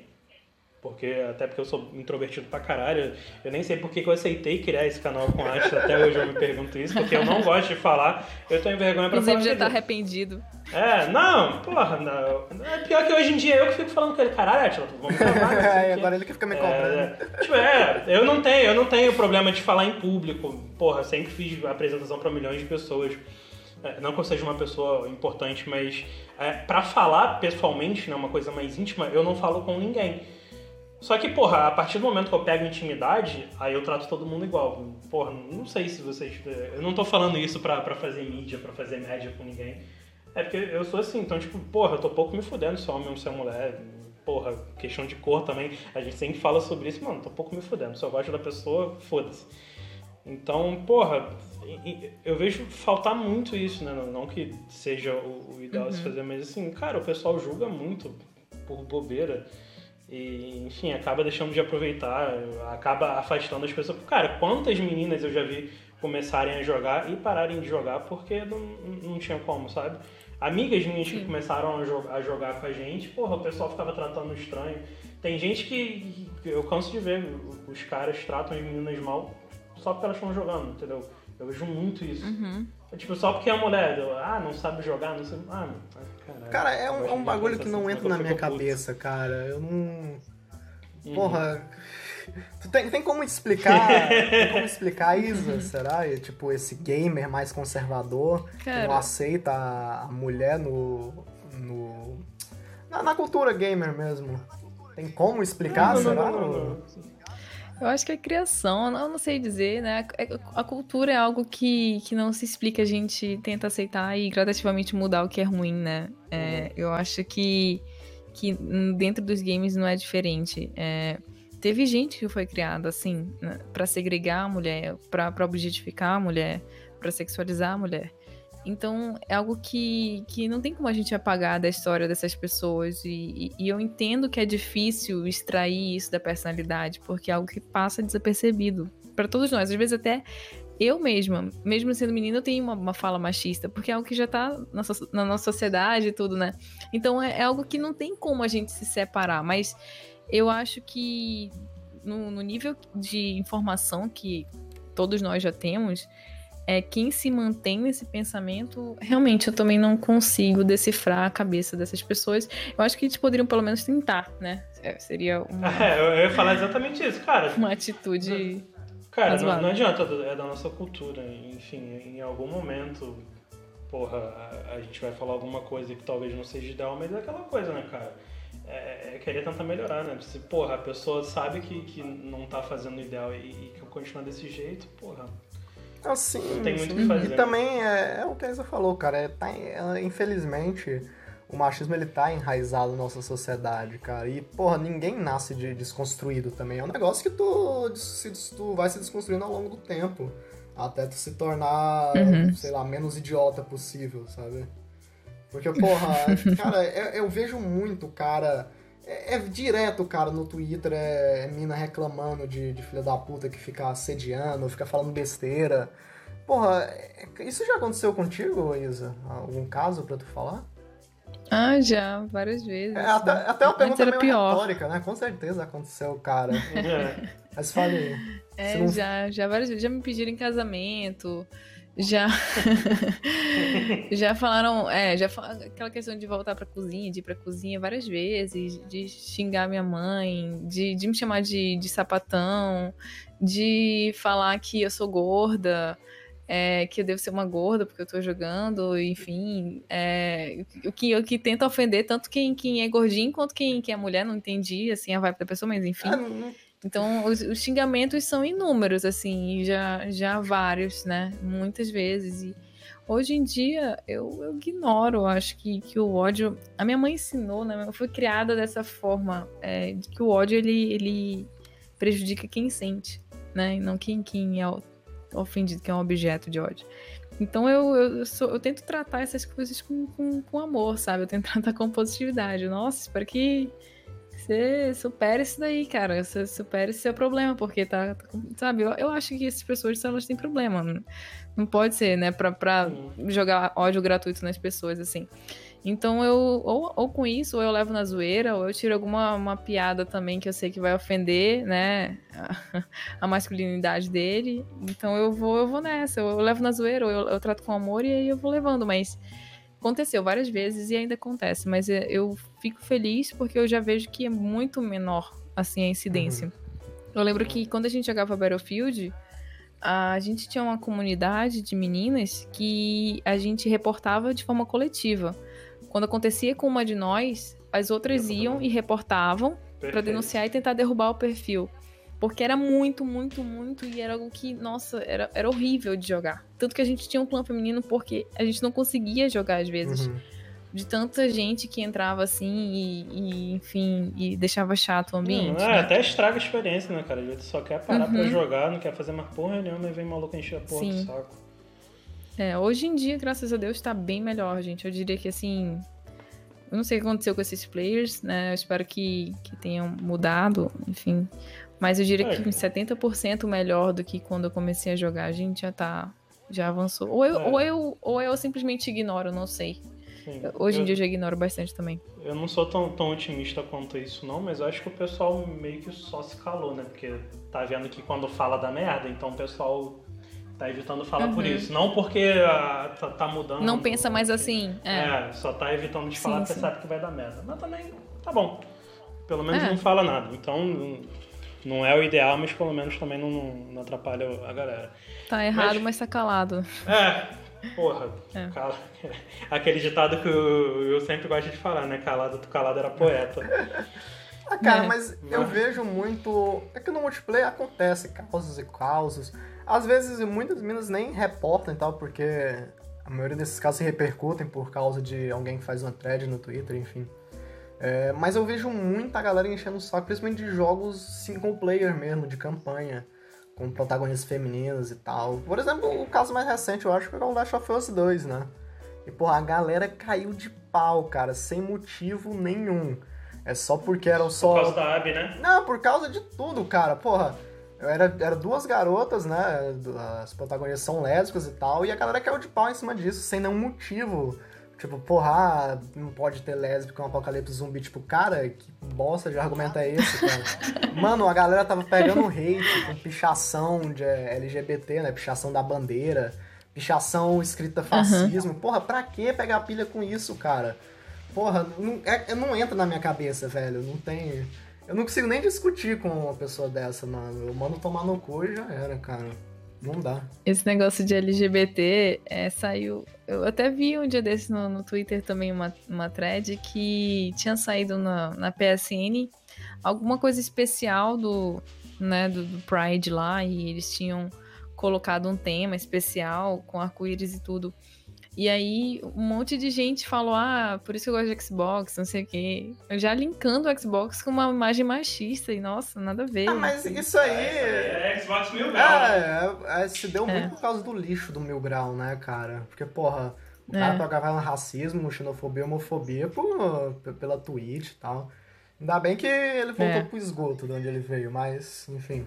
Porque, até porque eu sou introvertido pra caralho. Eu nem sei por que eu aceitei criar esse canal com arte. Até hoje eu me pergunto isso, porque eu não gosto de falar. Eu tenho vergonha pra Inclusive falar. já tá arrependido. É, não, porra, não. É pior que hoje em dia eu que fico falando com ele, caralho, Atila, vamos gravar. É, agora ele que fica me cobrando. É, tipo, é, eu não tenho, eu não tenho problema de falar em público. Porra, sempre fiz apresentação pra milhões de pessoas. É, Não que eu seja uma pessoa importante, mas é, para falar pessoalmente, né, uma coisa mais íntima, eu não falo com ninguém. Só que, porra, a partir do momento que eu pego intimidade, aí eu trato todo mundo igual. Porra, não sei se vocês. Eu não tô falando isso pra, pra fazer mídia, pra fazer média com ninguém. É porque eu sou assim, então, tipo, porra, eu tô pouco me fudendo se é homem ou se é mulher. Porra, questão de cor também. A gente sempre fala sobre isso, mano, tô pouco me fudendo. Se eu gosto da pessoa, foda-se. Então, porra, eu vejo faltar muito isso, né? Não que seja o, ideal a se fazer, mas assim, cara, o pessoal julga muito por bobeira. E, enfim, acaba deixando de aproveitar, acaba afastando as pessoas. Cara, quantas meninas eu já vi começarem a jogar e pararem de jogar porque não, não tinha como, sabe? Amigas minhas que começaram a, jo- a jogar com a gente, porra, o pessoal ficava tratando estranho. Tem gente que, eu canso de ver, os caras tratam as meninas mal só porque elas estão jogando, entendeu? Eu vejo muito isso. Uhum. Tipo, só porque é mulher, eu, ah, não sabe jogar, não sei. Ah, caralho. Cara, é um, é um bagulho que não assim, entra na minha fico puto. cabeça, cara. Eu não. Uhum. Porra. Tu tem, tem como explicar. tem como explicar, Isa, será? E, tipo, esse gamer mais conservador que não Cara. aceita a, mulher no. no na, na cultura gamer mesmo. Tem como explicar, Não, não, será? não, não, não. Eu acho que é criação, eu não sei dizer, né? É- A cultura é algo que, que não se explica, a gente tenta aceitar e gradativamente mudar o que é ruim, né? É, eu acho que, que dentro dos games não é diferente. É, teve gente que foi criada assim, né, pra segregar a mulher, pra objetificar a mulher, pra sexualizar a mulher. Então, é algo que, que não tem como a gente apagar da história dessas pessoas. E, e- eu entendo que é difícil extrair isso da personalidade, porque é algo que passa desapercebido para todos nós. Às vezes, até eu mesma, mesmo sendo menina, eu tenho uma, uma fala machista, porque é algo que já tá na, so- na nossa sociedade e tudo, né? Então, é, é algo que não tem como a gente se separar. Mas eu acho que no, no nível de informação que todos nós já temos, é quem se mantém nesse pensamento, realmente eu também não consigo decifrar a cabeça dessas pessoas. Eu acho que eles poderiam pelo menos tentar, né? É, seria uma, É, eu eu ia falar exatamente isso, cara. uma atitude. Cara, não, não adianta, é da nossa cultura. Enfim, em algum momento, porra, a, a gente vai falar alguma coisa que talvez não seja ideal, mas é aquela coisa, né, cara? É, é querer tentar melhorar, né? Se, porra, a pessoa sabe que, que não tá fazendo o ideal e, e que continuar desse jeito, porra. Assim, Não tem muito o sim. que fazer. E também é, é o que a Isa falou, cara. É, tá, é, infelizmente, o machismo ele tá enraizado na nossa sociedade, cara. E, porra, ninguém nasce de desconstruído também. É um negócio que tu, se- tu vai se desconstruindo ao longo do tempo. Até tu se tornar, Uhum. sei lá, menos idiota possível, sabe? Porque, porra, cara, eu, eu vejo muito, cara. É, é direto, cara, no Twitter, é, é mina reclamando de, de filha da puta que fica assediando, fica falando besteira. Porra, é- isso já aconteceu contigo, Isa? Algum caso pra tu falar? Ah, já, várias vezes. É, até, até uma pergunta era meio pior. retórica, né? Com certeza aconteceu, cara. É. Mas fale. É, se não- já, já várias vezes. Já me pediram em casamento. Já. já falaram. É, já fa- aquela questão de voltar pra cozinha, de ir pra cozinha várias vezes, de xingar minha mãe, de, de me chamar de, de sapatão, de falar que eu sou gorda. é, que eu devo ser uma gorda porque eu tô jogando, enfim. É, o, que, o que tenta ofender tanto quem, quem é gordinho quanto quem, quem é mulher, não entendi assim, a vibe da pessoa, mas enfim. Ah, não- Então, os, os xingamentos são inúmeros, assim, já, já vários, né? Muitas vezes. E hoje em dia, eu, eu ignoro, acho que, que o ódio. A minha mãe ensinou, né? Eu fui criada dessa forma, é, de que o ódio ele, ele prejudica quem sente, né? E não quem, quem é ofendido, que é um objeto de ódio. Então eu, eu, sou- eu tento tratar essas coisas com, com, com amor, sabe? Eu tento tratar com positividade. Nossa, espero que você supere isso daí, cara. Você supere esse seu problema, porque tá. tá sabe, eu, eu acho que essas pessoas elas têm problema. Não, não pode ser, né? Pra, pra Sim. jogar ódio gratuito nas pessoas, assim. Então eu, ou, ou com isso, ou eu levo na zoeira, ou eu tiro alguma uma piada também que eu sei que vai ofender, né, a, a masculinidade dele. Então eu vou, eu vou nessa, eu, eu levo na zoeira, ou eu, eu, trato com amor e aí eu vou levando, mas aconteceu várias vezes e ainda acontece, mas é, eu fico feliz porque eu já vejo que é muito menor, assim, a incidência. Uhum. Eu lembro que quando a gente jogava Battlefield, a gente tinha uma comunidade de meninas que a gente reportava de forma coletiva. Quando acontecia com uma de nós, as outras iam e reportavam para denunciar e tentar derrubar o perfil. Porque era muito, muito, muito, e era algo que, nossa, era, era horrível de jogar. Tanto que a gente tinha um clã feminino porque a gente não conseguia jogar às vezes. Uhum. De tanta gente que entrava assim e, e enfim, e deixava chato o ambiente. Não, é, né? até estraga a experiência, né, cara? A gente só quer parar uhum. pra jogar, não quer fazer mais porra nenhuma e vem maluco encher a porra Sim. do saco. É, hoje em dia, graças a Deus, tá bem melhor, gente. Eu diria que assim. Eu não sei o que aconteceu com esses players, né? Eu espero que, que tenham mudado, enfim. Mas eu diria é. que 70% melhor do que quando eu comecei a jogar, a gente já tá. Já avançou. Ou eu, é. ou eu, ou eu simplesmente ignoro, não sei. Sim. Hoje eu, em dia eu já ignoro bastante também. Eu não sou tão, tão otimista quanto isso, não, mas eu acho que o pessoal meio que só se calou, né? Porque tá vendo que quando fala da merda, então o pessoal tá evitando falar uhum. por isso. Não porque ah, tá, tá, mudando. Não pensa mais assim. É. é, só tá evitando de falar sim, porque sim. sabe que vai dar merda. Mas também tá bom. Pelo menos é. não fala nada. Então não é o ideal, mas pelo menos também não, não atrapalha a galera. Tá errado, mas, mas tá calado. É, porra. É. Cala... Aquele ditado que eu, eu, sempre gosto de falar, né? Calado, tu calado era poeta. ah, cara, é. mas eu vejo muito. É que no multiplayer acontece causas e causas. Às vezes muitas minas nem reportam e tal, porque a maioria desses casos se repercutem por causa de alguém que faz uma thread no Twitter, enfim. É, mas eu vejo muita galera enchendo o saco, principalmente de jogos single player mesmo, de campanha, com protagonistas femininas e tal. Por exemplo, o caso mais recente eu acho que é o Last of Us 2, né? E, porra, a galera caiu de pau, cara, sem motivo nenhum. É só porque eram só. Por causa da Abby, né? Não, por causa de tudo, cara. Porra, era, era duas garotas, né? As protagonistas são lésbicas e tal, e a galera caiu de pau em cima disso, sem nenhum motivo. Tipo, porra, ah, não pode ter lésbica um apocalipse zumbi. Tipo, cara, que bosta de argumento é esse, cara? Mano, a galera tava pegando hate com pichação de LGBT, né? Pichação da bandeira, pichação escrita fascismo. Uhum. Porra, pra que pegar pilha com isso, cara? Porra, não, é, não entra na minha cabeça, velho. Não tem. Eu não consigo nem discutir com uma pessoa dessa, mano. Eu mando tomar no cu e já era, cara. Não dá. Esse negócio de LGBT é, saiu. Eu até vi um dia desse no, no Twitter também uma, uma thread que tinha saído na, na PSN alguma coisa especial do, né, do, do Pride lá e eles tinham colocado um tema especial com arco-íris e tudo. E aí, um monte de gente falou: ah, por isso que eu gosto de Xbox, não sei o quê. Eu já linkando o Xbox com uma imagem machista. E nossa, nada a ver. Ah, mas isso aí. É, é Xbox Mil Grau. É, é, é, se deu muito é. por causa do lixo do Mil Grau, né, cara? Porque, porra, o cara é. racismo, xenofobia, homofobia por, pela Twitch e tal. Ainda bem que ele voltou é. pro esgoto de onde ele veio, mas, enfim.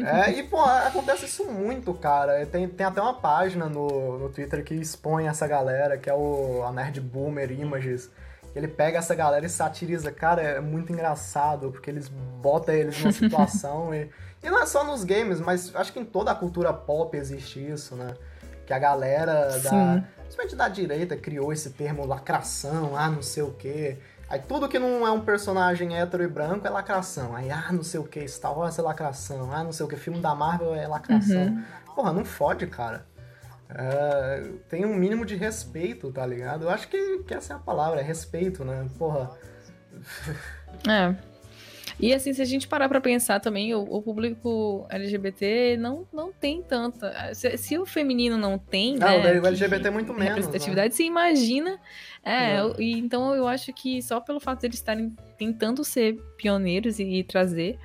É, e, pô, acontece isso muito, cara. Tem, tem até uma página no, no Twitter que expõe essa galera, que é o a Nerd Boomer Images. Ele pega essa galera e satiriza. Cara, é muito engraçado, porque eles botam eles numa situação e... E não é só nos games, mas acho que em toda a cultura pop existe isso, né? Que a galera da... Principalmente da direita criou esse termo lacração, ah, não sei o quê. Aí tudo que não é um personagem hétero e branco é lacração. Aí, ah, não sei o que, Star Wars é lacração. Ah, não sei o que, filme da Marvel é lacração. Uhum. Porra, não fode, cara. É, tem um mínimo de respeito, tá ligado? Eu acho que, que essa é a palavra, é respeito, né? Porra. É. E assim, se a gente parar pra pensar também, o, o público LGBT não, não tem tanta. Se, se o feminino não tem. Ah, né, o LGBT é muito menos. Representatividade, né? você imagina é, eu, e, então eu acho que só pelo fato de eles estarem tentando ser pioneiros e, e, trazer,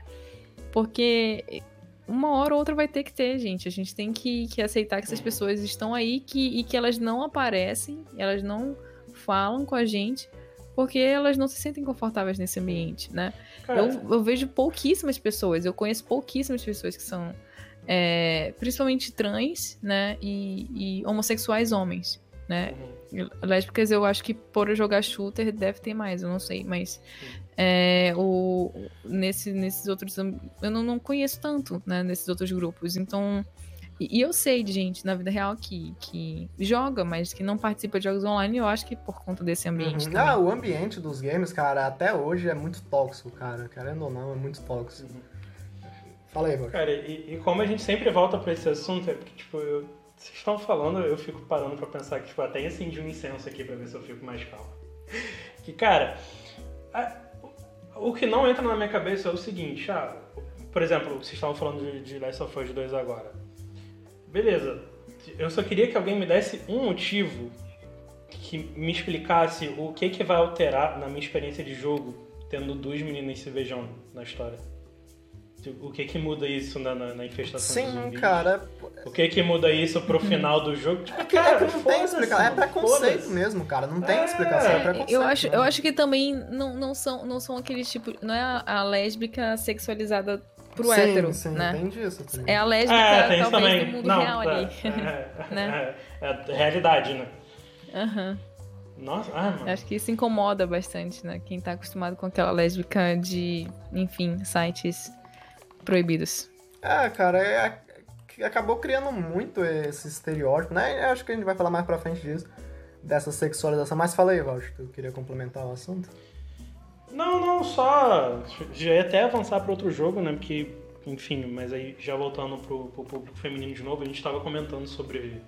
porque uma hora ou outra vai ter que ter, gente. A gente tem que, que aceitar que essas pessoas estão aí que, e que elas não aparecem, elas não falam com a gente, porque elas não se sentem confortáveis nesse ambiente, né? Eu, eu, vejo pouquíssimas pessoas, eu conheço pouquíssimas pessoas que são, é, principalmente trans, né, e, e homossexuais homens né? Uhum. Lésbicas eu acho que por jogar shooter deve ter mais, eu não sei, mas é, o, nesse, nesses outros. Eu não, não conheço tanto, né? Nesses outros grupos. Então. E, e, eu sei de gente na vida real que, que joga, mas que não participa de jogos online, eu acho que por conta desse ambiente. Uhum. Ah, o ambiente dos games, cara, até hoje é muito tóxico, cara. Querendo ou não, é muito tóxico. Uhum. Fala aí, Cara, e, e, como a gente sempre volta pra esse assunto, é porque, tipo, eu, vocês estão falando, eu fico parando pra pensar que, tipo, até acendi um incenso aqui pra ver se eu fico mais calmo. Que, cara, a, o que não entra na minha cabeça é o seguinte, ah, por exemplo, vocês estavam falando de, de Last of Us 2 agora. Beleza, eu só queria que alguém me desse um motivo que me explicasse o que, que vai alterar na minha experiência de jogo tendo duas meninas se beijando na história. O que que muda isso na, na, na infestação Sim, dos zumbis? cara. O que que muda isso pro final do jogo? Tipo, é que, cara, é que não tem explicação. É preconceito mesmo, cara. Não tem é, explicação. É preconceito. Eu acho, eu acho que também não, não, são, não são aqueles tipo. Não é a, a lésbica sexualizada pro sim, hétero, sim, né? tem disso também. É a lésbica, é, talvez, também. do mundo não, real é, ali. É, né? é, é, realidade, né? Aham. Uhum. Nossa, ah, mano. Acho que isso incomoda bastante, né? Quem tá acostumado com aquela lésbica de, enfim, sites proibidos. É, cara, é, acabou criando muito esse estereótipo, né? Eu acho que a gente vai falar mais pra frente disso, dessa sexualização. Mas fala aí, Roger, tu queria complementar o assunto? Não, não, só. Já ia até avançar para outro jogo, né? Porque, enfim, mas aí já voltando pro, pro público feminino de novo, a gente tava comentando sobre,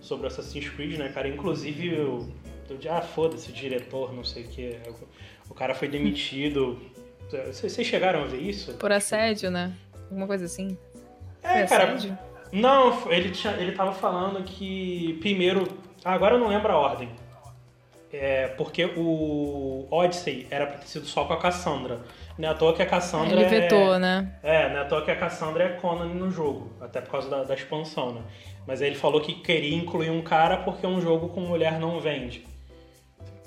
sobre Assassin's Creed, né, cara? Inclusive, eu, eu ah, foda-se, diretor, não sei o que. O cara foi demitido vocês chegaram a ver isso? Por assédio, né? Alguma coisa assim. É, Foi cara. Assédio? Não, ele, tinha, ele tava falando que primeiro. Agora eu não lembro a ordem. É, porque o Odyssey era pra ter sido só com a Cassandra. Não é à toa que a Cassandra. Ele vetou, é, né? É, não é à toa que a Cassandra é Conan no jogo, até por causa da, da expansão, né? Mas aí ele falou que queria incluir um cara porque um jogo com mulher não vende.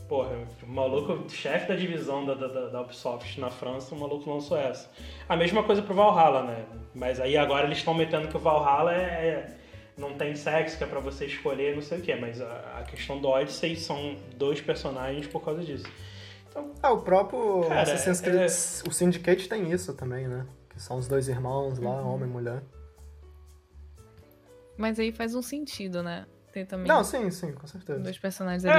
Porra, o maluco, chefe da divisão da, da, da, Ubisoft na França, o maluco lançou essa. A mesma coisa pro Valhalla, né? Mas aí agora eles estão metendo que o Valhalla é, é, não tem sexo, que é pra você escolher, não sei o quê. Mas a, a questão do Odyssey são dois personagens por causa disso. Então, ah, o próprio cara, Assassin's Creed, é... o Syndicate tem isso também, né? Que são os dois irmãos lá, uhum. homem e mulher. Mas aí faz um sentido, né? Ter também. Não, sim, sim, com certeza. Dois personagens ali.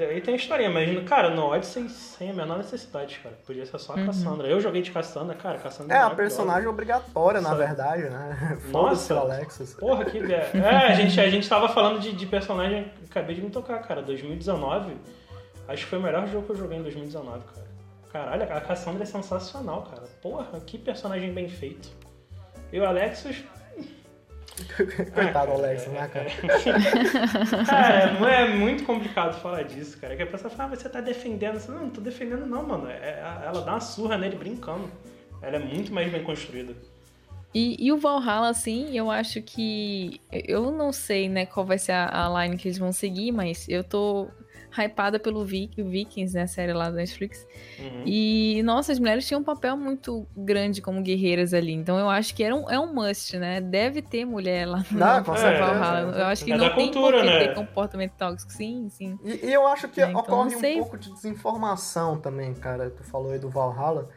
É, aí tem historinha, mas, cara, no Odyssey sem a menor necessidade, cara. Podia ser só a uhum. Cassandra. Eu joguei de Cassandra, cara, Cassandra é. É, a personagem obrigatória, na verdade, né? Nossa, Alexis. Porra, que ideia. É, a gente, a gente tava falando de, de personagem, acabei de me tocar, cara. 2019, acho que foi o melhor jogo que eu joguei em 2019, cara. Caralho, a Cassandra é sensacional, cara. Porra, que personagem bem feito. E o Alexis, Coitado, ah, Alex, né, cara? cara, não é muito complicado falar disso, cara. Que a pessoa fala, ah, você tá defendendo. Não, não tô defendendo não, mano. É, ela dá uma surra nele brincando. Ela é muito mais bem construída. E, e, o Valhalla, assim, eu acho que. Eu não sei, né, qual vai ser a, a line que eles vão seguir, mas eu tô hypada pelo Vic, Vikings, né? A série lá da Netflix. Uhum. E, nossa, as mulheres tinham um papel muito grande como guerreiras ali. Então eu acho que era um, é um must, né? Deve ter mulher lá no não, com certeza. Eu acho que é não tem cultura, por que né? ter comportamento tóxico. Sim, sim. E, e eu acho que é, então, ocorre um pouco de desinformação também, cara. Tu falou aí do Valhalla.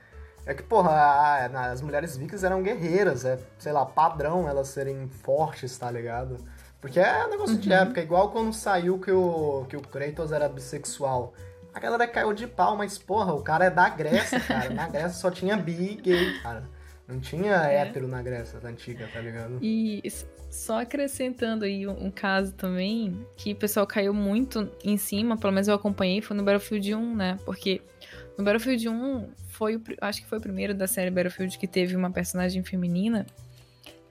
É que, porra, as mulheres vikings eram guerreiras, é, sei lá, padrão elas serem fortes, tá ligado? Porque é um negócio uhum. de época, igual quando saiu que o, que o Kratos era bissexual. A galera caiu de pau, mas porra, o cara é da Grécia, cara. Na Grécia só tinha bi e gay, cara. Não tinha é. hétero na Grécia da antiga, tá ligado? E só acrescentando aí um, um, caso também, que o pessoal caiu muito em cima, pelo menos eu acompanhei, foi no Battlefield 1, né? Porque no Battlefield 1 foi, acho que foi o primeiro da série Battlefield que teve uma personagem feminina.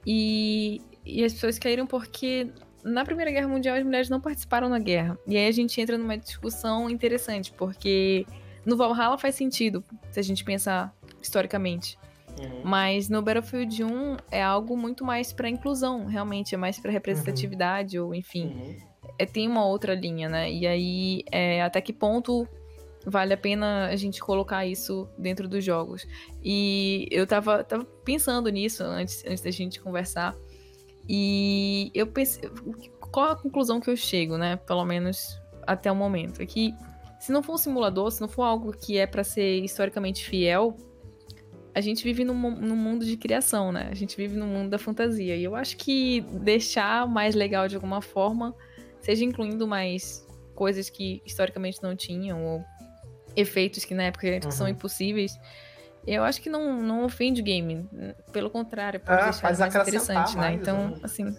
E e as pessoas caíram porque na Primeira Guerra Mundial as mulheres não participaram da guerra. E aí a gente entra numa discussão interessante, porque no Valhalla faz sentido, se a gente pensar historicamente. Uhum. Mas no Battlefield 1 é algo muito mais para inclusão, realmente, é mais para representatividade, uhum. ou enfim. Uhum. É, tem uma outra linha, né? E aí, é, até que ponto vale a pena a gente colocar isso dentro dos jogos? E eu tava, tava pensando nisso antes, antes da gente conversar. E eu pensei, qual a conclusão que eu chego, né? Pelo menos até o momento. É que se não for um simulador, se não for algo que é para ser historicamente fiel, a gente vive num, num, mundo de criação, né? A gente vive no mundo da fantasia. E eu acho que deixar mais legal de alguma forma, seja incluindo mais coisas que historicamente não tinham, ou efeitos que na época uhum. são impossíveis, eu acho que não, não ofende o game. Pelo contrário, pode é, deixar mais interessante, né? Então, né? assim.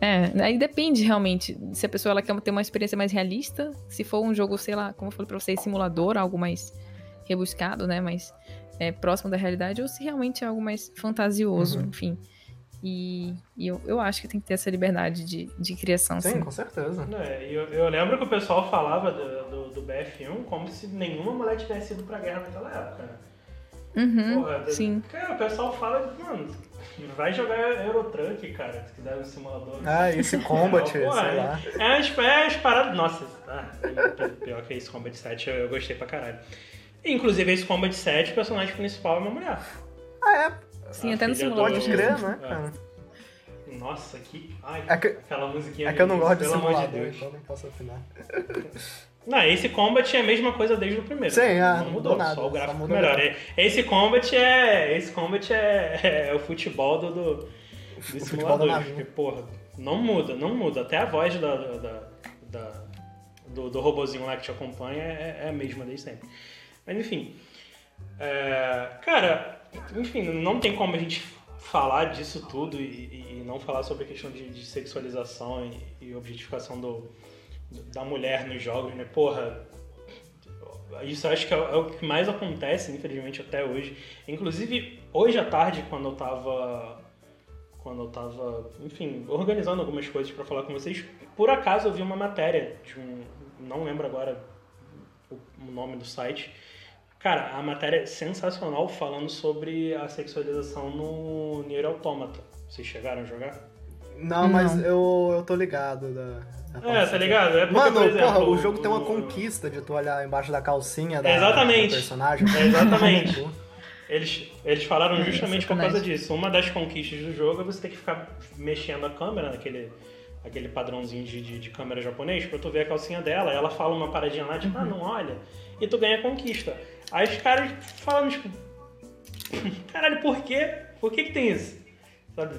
É, aí depende realmente se a pessoa ela quer ter uma experiência mais realista, se for um jogo, sei lá, como eu falei pra vocês, simulador, algo mais rebuscado, né? Mas é, próximo da realidade, ou se realmente é algo mais fantasioso, uhum. enfim. E, e eu, eu acho que tem que ter essa liberdade de, de criação. Sim, sim. com certeza. É, eu, eu lembro que o pessoal falava do, do, do, BF1 como se nenhuma mulher tivesse ido pra guerra naquela época, né? Uhum, Porra, sim. Cara, o pessoal fala, mano, vai jogar Eurotruck, cara, se quiser um simulador. Ah, esse Combat, sei lá. É, é, é as paradas. Nossa, ah, pior que esse Combat 7 eu, eu gostei pra caralho. Inclusive, esse Combat 7, o personagem principal é uma mulher. Ah, é? Sim, até no simulador. Pode crer, né, é. cara? Nossa, que. Ai, é que, aquela musiquinha. É que eu não gosto de simulador, de Deus. então não posso afinar. Não, esse Combat é a mesma coisa desde o primeiro. Sim, é, não mudou, nada, só o gráfico só melhor. Nada. Esse Combat é. Esse Combat é, é o futebol do, do, do o simulador. Porque, porra, não muda, não muda. Até a voz da, da, da do, do robozinho lá que te acompanha é, é a mesma desde sempre. Mas enfim. É, cara, enfim, não tem como a gente falar disso tudo e, e não falar sobre a questão de, de sexualização e, e, objetificação do, da mulher nos jogos, né? Porra, isso acho que é, é, o que mais acontece, infelizmente, até hoje. Inclusive, hoje à tarde, quando eu tava. Quando eu tava, enfim, organizando algumas coisas para falar com vocês, por acaso eu vi uma matéria de um. Não lembro agora o nome do site, Cara, a matéria é sensacional falando sobre a sexualização no Nier Automata. Vocês chegaram a jogar? Não, mas eu, eu tô ligado da. É, tá ligado? É porque, Mano, exemplo, porra, o jogo o, tem uma conquista de tu olhar embaixo da calcinha da, exatamente. do personagem. É, exatamente. eles, eles falaram é, justamente por causa disso. Uma das conquistas do jogo é você ter que ficar mexendo a câmera naquele aquele padrãozinho de, de, de, câmera japonês pra tu ver a calcinha dela. Ela fala uma paradinha lá, tipo, ah, não olha. E tu ganha conquista. Aí os caras falam, tipo, caralho, por quê? Por que que tem isso? Sabe?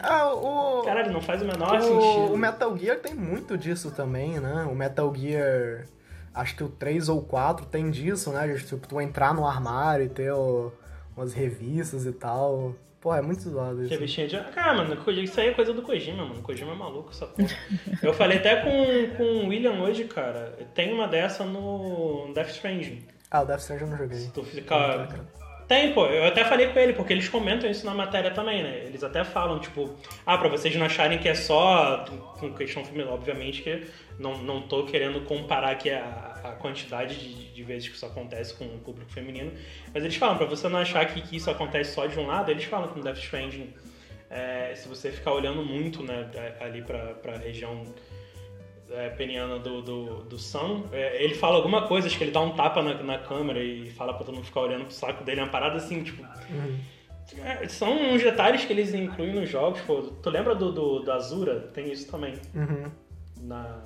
Ah, o... Caralho, não faz o menor o... sentido. O Metal Gear tem muito disso também, né? O Metal Gear, acho que o 3 ou 4 tem disso, né? De tipo, tu entrar no armário e ter o... umas revistas e tal. Pô, é muito zoado isso. Revistinha de. Cara, mano, isso aí é coisa do Kojima, mano. Kojima é maluco, essa porra. Eu falei até com, com o William hoje, cara. Tem uma dessa no Death Stranding. Ah, o Death Stranding eu não joguei. Se tu ficar... Tem, pô. Eu até falei com ele, porque eles comentam isso na matéria também, né? Eles até falam, tipo, ah, pra vocês não acharem que é só com questão feminina. Obviamente que não, não tô querendo comparar aqui a, a quantidade de, de, vezes que isso acontece com o público feminino. Mas eles falam, pra você não achar que, que isso acontece só de um lado, eles falam que no Death Stranding, é, se você ficar olhando muito, né, ali pra, pra região é, peniana do, do, do Sam, é, ele fala alguma coisa, acho que ele dá um tapa na, na câmera e fala pra todo mundo ficar olhando pro saco dele, é uma parada assim, tipo. Uhum. É, são uns detalhes que eles incluem nos jogos, pô. Tu lembra do, do, do Azura? Tem isso também. Uhum. Na,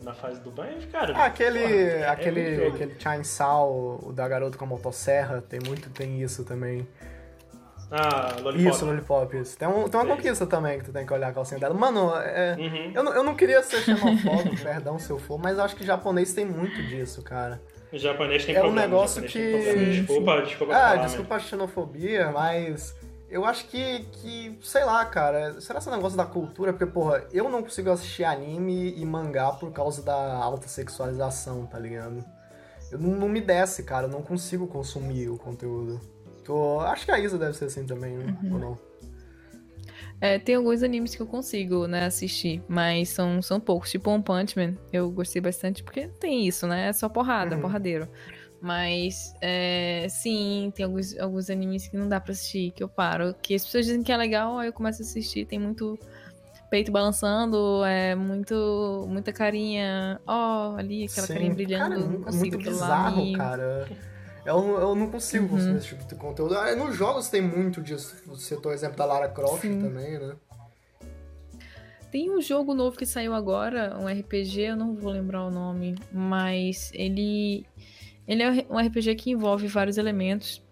na fase do banho, cara. Ah, aquele, porra, é aquele, aquele Chainsaw, o da garota com a motosserra, tem muito, tem isso também. Ah, Lollipop. Isso, Lollipop, isso. Tem, um, tem uma conquista também que tu tem que olhar a calcinha dela. Mano, é, uhum. eu, eu não queria ser xenofóbico, perdão se eu for, mas acho que japonês tem muito disso, cara. O japonês tem É problema, um negócio que... Desculpa, desculpa Ah, desculpa a xenofobia, mas... Eu acho que, que, sei lá, cara, será esse negócio da cultura? Porque, porra, eu não consigo assistir anime e mangá por causa da alta sexualização, tá ligado? Eu não, não me desce, cara, eu não consigo consumir o conteúdo. Tô... Acho que a Isa deve ser assim também, né? Uhum. Ou não? É, tem alguns animes que eu consigo, né, assistir, mas são, são poucos. Tipo One Punch Man, eu gostei bastante porque tem isso, né? É só porrada, uhum. porradeiro. Mas, é, sim, tem alguns, alguns animes que não dá pra assistir, que eu paro. Que as pessoas dizem que é legal, aí eu começo a assistir. Tem muito peito balançando, é muito, muita carinha. Ó, oh, ali, aquela sim. carinha brilhando. Cara, não consigo muito bizarro, lá. cara. Eu, eu não consigo uhum. consumir esse tipo de conteúdo. Ah, nos jogos tem muito disso. Você citou o exemplo da Lara Croft Sim. também, né? Tem um jogo novo que saiu agora, um RPG, eu não vou lembrar o nome, mas ele ele é um RPG que envolve vários elementos.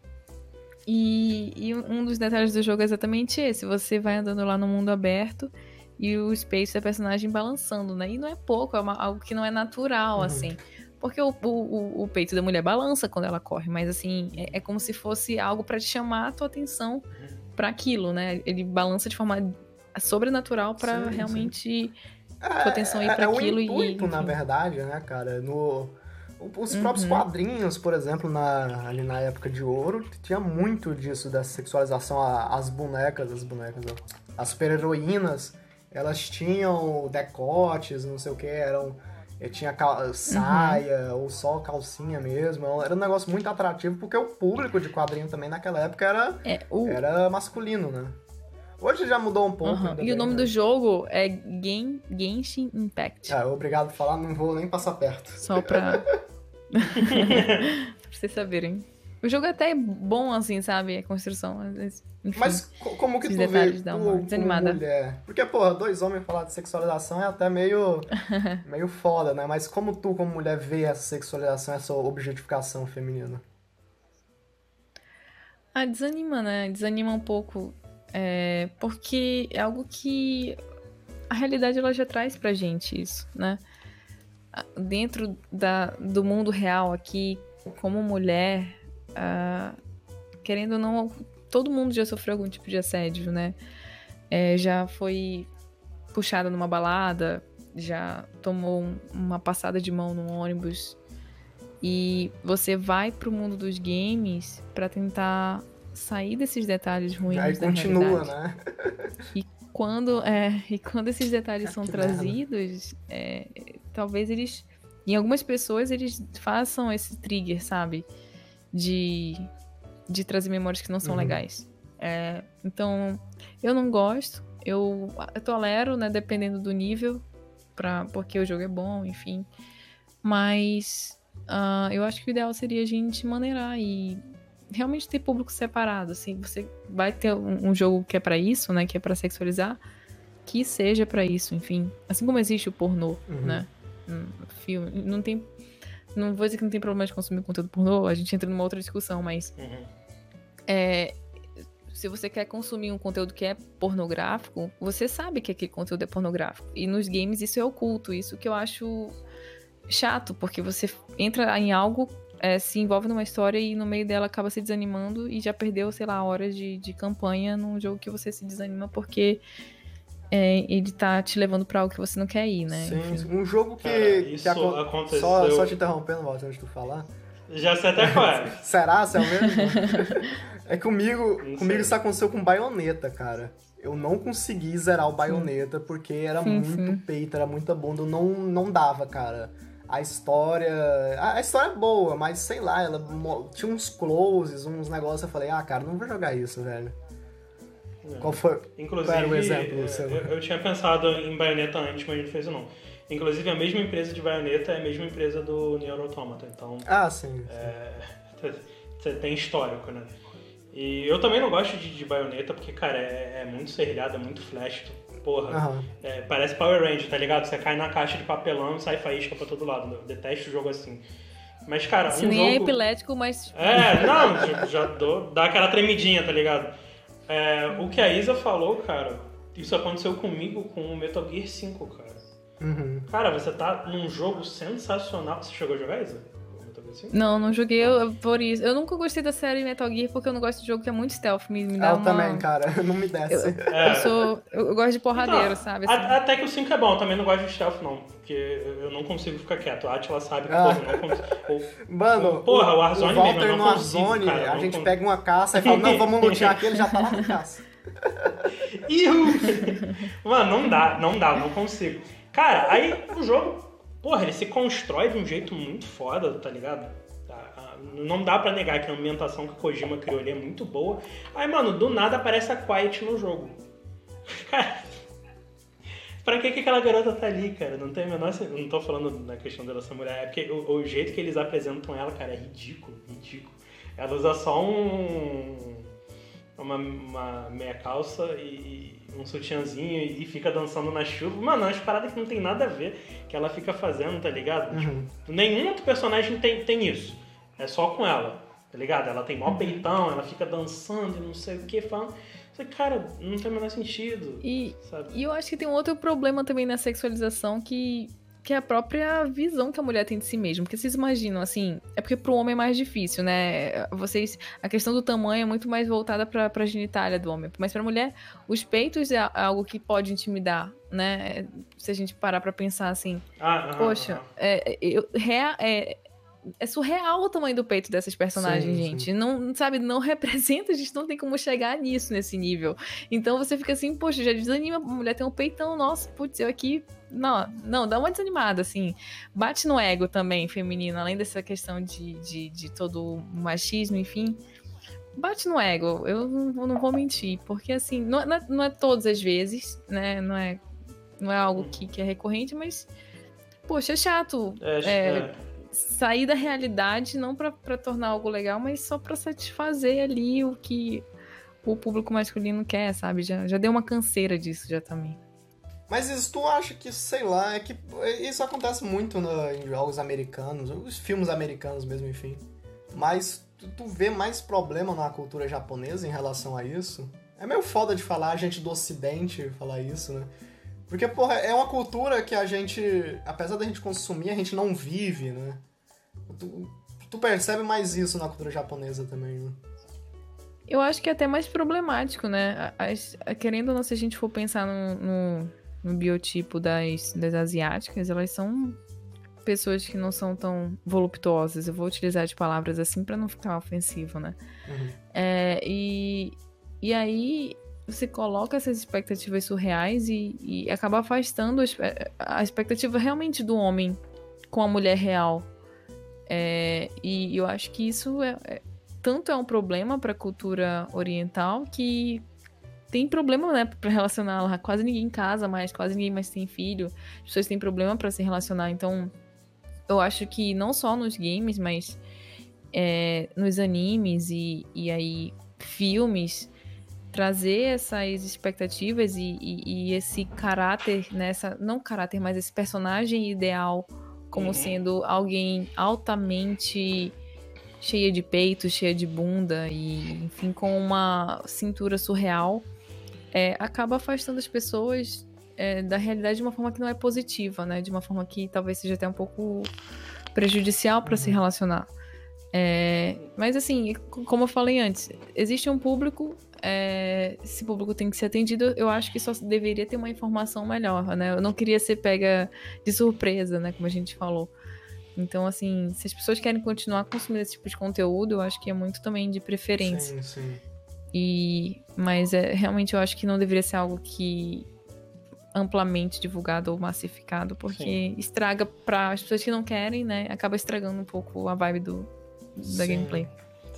E, e um dos detalhes do jogo é exatamente esse. Você vai andando lá no mundo aberto e o Space é personagem balançando, né? E não é pouco, é uma, algo que não é natural, uhum. assim. Porque o, o, o, peito da mulher balança quando ela corre, mas assim, é, é como se fosse algo para te chamar a tua atenção uhum. para aquilo, né? Ele balança de forma sobrenatural para realmente sim. tua atenção ir para é, aquilo é intuito, e. na verdade, né, cara? No, os próprios uhum. quadrinhos, por exemplo, na, ali na época de ouro, tinha muito disso, dessa sexualização. As bonecas, as bonecas, as super-heroínas, elas tinham decotes, não sei o que, eram eu tinha cal... saia uhum. ou só calcinha mesmo. Era um negócio muito atrativo porque o público de quadrinho também naquela época era, é, o... era masculino, né? Hoje já mudou um pouco. Uhum. E bem, o nome né? do jogo é Gen... Genshin Impact. É, obrigado por falar, não vou nem passar perto. Só pra. pra vocês saberem. O jogo é até bom, assim, sabe? A construção. Enfim, Mas como que tu vê desanimada. mulher? Porque, porra, dois homens falar de sexualização é até meio, meio foda, né? Mas como tu, como mulher, vê essa sexualização, essa objetificação feminina? Ah, desanima, né? Desanima um pouco. É, porque é algo que a realidade ela já traz pra gente isso, né? Dentro da, do mundo real aqui, como mulher, uh, querendo ou não, todo mundo já sofreu algum tipo de assédio, né? É, já foi puxada numa balada, já tomou um, uma passada de mão no ônibus. E você vai pro mundo dos games para tentar sair desses detalhes ruins Aí da continua, realidade. né? E quando, é, e quando esses detalhes são trazidos, é, talvez eles, em algumas pessoas, eles façam esse trigger, sabe? De, de trazer memórias que não são uhum. legais. É, então, eu não gosto, eu, eu tolero, né, dependendo do nível, pra, porque o jogo é bom, enfim. Mas uh, eu acho que o ideal seria a gente maneirar e realmente ter público separado, assim, você vai ter um, um jogo que é para isso, né, que é para sexualizar, que seja para isso, enfim. Assim como existe o pornô, uhum. né? Um filme, não tem não vou dizer que não tem problema de consumir conteúdo pornô, a gente entra numa outra discussão, mas. Uhum. É, se você quer consumir um conteúdo que é pornográfico, você sabe que aquele conteúdo é pornográfico. E nos games isso é oculto, isso que eu acho chato, porque você entra em algo, é, se envolve numa história e no meio dela acaba se desanimando e já perdeu, sei lá, horas de, de campanha num jogo que você se desanima porque é, ele tá te levando pra algo que você não quer ir, né? Sim, Enfim. um jogo que. Cara, isso que aco aconteceu. Só, só te interrompendo, Walter, antes de tu falar. Já sei até qual é. Será? Se é o mesmo? é comigo, não comigo sei. isso aconteceu com baioneta, cara. Eu não consegui zerar o baioneta porque era sim, muito sim. peito, era muita bunda, não, não dava, cara. A história. A, história é boa, mas sei lá, ela tinha uns closes, uns negócios. Eu falei, ah, cara, não vou jogar isso, velho. Qual foi Inclusive, qual era o exemplo? Eu, eu, tinha pensado em Bayonetta antes, mas não fez não. Inclusive, a mesma empresa de Bayonetta é a mesma empresa do Nier Automata, então... Ah, sim. Você é, tem histórico, né? E eu também não gosto de, de Bayonetta, porque, cara, é, é muito serrilhado, é muito flash, porra. Uhum. É, parece Power Ranger, tá ligado? Você cai na caixa de papelão e sai faísca pra todo lado. Eu detesto o jogo assim. Mas, cara, Se um nem é jogo... é epilético, mas... É, não, já, já dou, dá aquela tremidinha, tá ligado? É, o que a Isa falou, cara, isso aconteceu comigo com o Metal Gear 5, cara. Uhum. Cara, você tá num jogo sensacional. Você chegou a jogar, Isa? Não, não joguei eu, por isso. Eu nunca gostei da série Metal Gear porque eu não gosto de jogo que é muito stealth. Me, me dá eu uma... também, cara. Não me desce. Eu, é. eu sou. Eu, gosto de porradeiro, então, sabe? Assim. Até que o 5 é bom, eu também não gosto de stealth, não. Porque eu não consigo ficar quieto. A Atila sabe que, ah. porra, não consigo. Mano, porra, o Warzone o mesmo, eu não consigo, Warzone, cara, a gente pega uma caça e fala, não, vamos lutear aqui, ele já tá lá na caça. Mano, não dá, não dá, não consigo. Cara, aí o jogo, porra, ele se constrói de um jeito muito foda, tá ligado? Não dá para negar que a ambientação que o Kojima criou ali é muito boa. Aí, mano, do nada aparece a Quiet no jogo. Cara, pra que, que aquela garota tá ali, cara? Não tem a menor. Não tô falando na questão dela ser mulher, é porque o, o, jeito que eles apresentam ela, cara, é ridículo, ridículo. Ela usa só um. uma, uma meia calça e um sutiãzinho e fica dançando na chuva. Mano, é umas paradas que não tem nada a ver que ela fica fazendo, tá ligado? Uhum. Tipo, nenhum outro personagem tem, tem isso. É só com ela, tá ligado? Ela tem mó peitão, ela fica dançando e não sei o que, falando. Cara, não tem o menor sentido, E, sabe? e eu acho que tem um outro problema também na sexualização que, que é a própria visão que a mulher tem de si mesma. Porque vocês imaginam, assim, é porque pro homem é mais difícil, né? Vocês. A questão do tamanho é muito mais voltada pra, pra genitália do homem. Mas pra mulher, os peitos é algo que pode intimidar, né? Se a gente parar pra pensar assim. Ah, aham, Poxa, aham. é, eu- rea- é, é surreal o tamanho do peito dessas personagens, Sim, gente. Não, sabe, não representa, a gente não tem como chegar nisso, nesse nível. Então você fica assim, poxa, já desanima, a mulher tem um peitão, nossa, putz, eu aqui. Não, não, dá uma desanimada, assim. Bate no ego também, feminino, além dessa questão de, de, de todo o machismo, enfim. Bate no ego, eu não, vou- mentir, porque assim, não, é- não é, não é todas as vezes, né? Não é, não é algo que, que é recorrente, mas. Poxa, é chato É, é, é. Sair da realidade não pra tornar algo legal, mas só pra satisfazer ali o que o público masculino quer, sabe? Já, já deu uma canseira disso já também. Mas isso tu acha que, sei lá, é que isso acontece muito no- em jogos americanos, os filmes americanos mesmo, enfim. Mas tu, tu vê mais problema na cultura japonesa em relação a isso? É meio foda de falar, a gente do ocidente falar isso, né? Porque, porra, é uma cultura que a gente, apesar da gente consumir, a gente não vive, né? Tu, tu percebe mais isso na cultura japonesa também, né? Eu acho que é até mais problemático, né? As- querendo ou não, se a gente for pensar no, no, no biotipo das, das asiáticas, elas são pessoas que não são tão voluptuosas. Eu vou utilizar de palavras assim pra não ficar ofensivo, né? Uhum. É, e, e aí você coloca essas expectativas surreais e, e acaba afastando as- a expectativa realmente do homem com a mulher real. É, e eu acho que isso é, é- tanto é um problema para a cultura oriental que tem problema, né, para relacionar lá. Quase ninguém casa mais, quase ninguém mais tem filho. As pessoas têm problema para se relacionar. Então, eu acho que não só nos games, mas é, nos animes e, e aí filmes trazer essas expectativas e, e- e esse caráter nessa não caráter mas esse personagem ideal como Uhum. sendo alguém altamente cheia de peito cheia de bunda e enfim com uma cintura surreal é, acaba afastando as pessoas é, da realidade de uma forma que não é positiva né? De uma forma que talvez seja até um pouco prejudicial para se relacionar. É, mas assim, como eu falei antes, existe um público, é, esse público tem que ser atendido. Eu acho que só deveria ter uma informação melhor, né? Eu não queria ser pega de surpresa, né? Como a gente falou. Então, assim, se as pessoas querem continuar consumindo esse tipo de conteúdo, eu acho que é muito também de preferência. Sim, sim. E, mas é, realmente eu acho que não deveria ser algo que amplamente divulgado ou massificado, porque Sim. estraga para as pessoas que não querem, né? Acaba estragando um pouco a vibe do, da Sim. gameplay.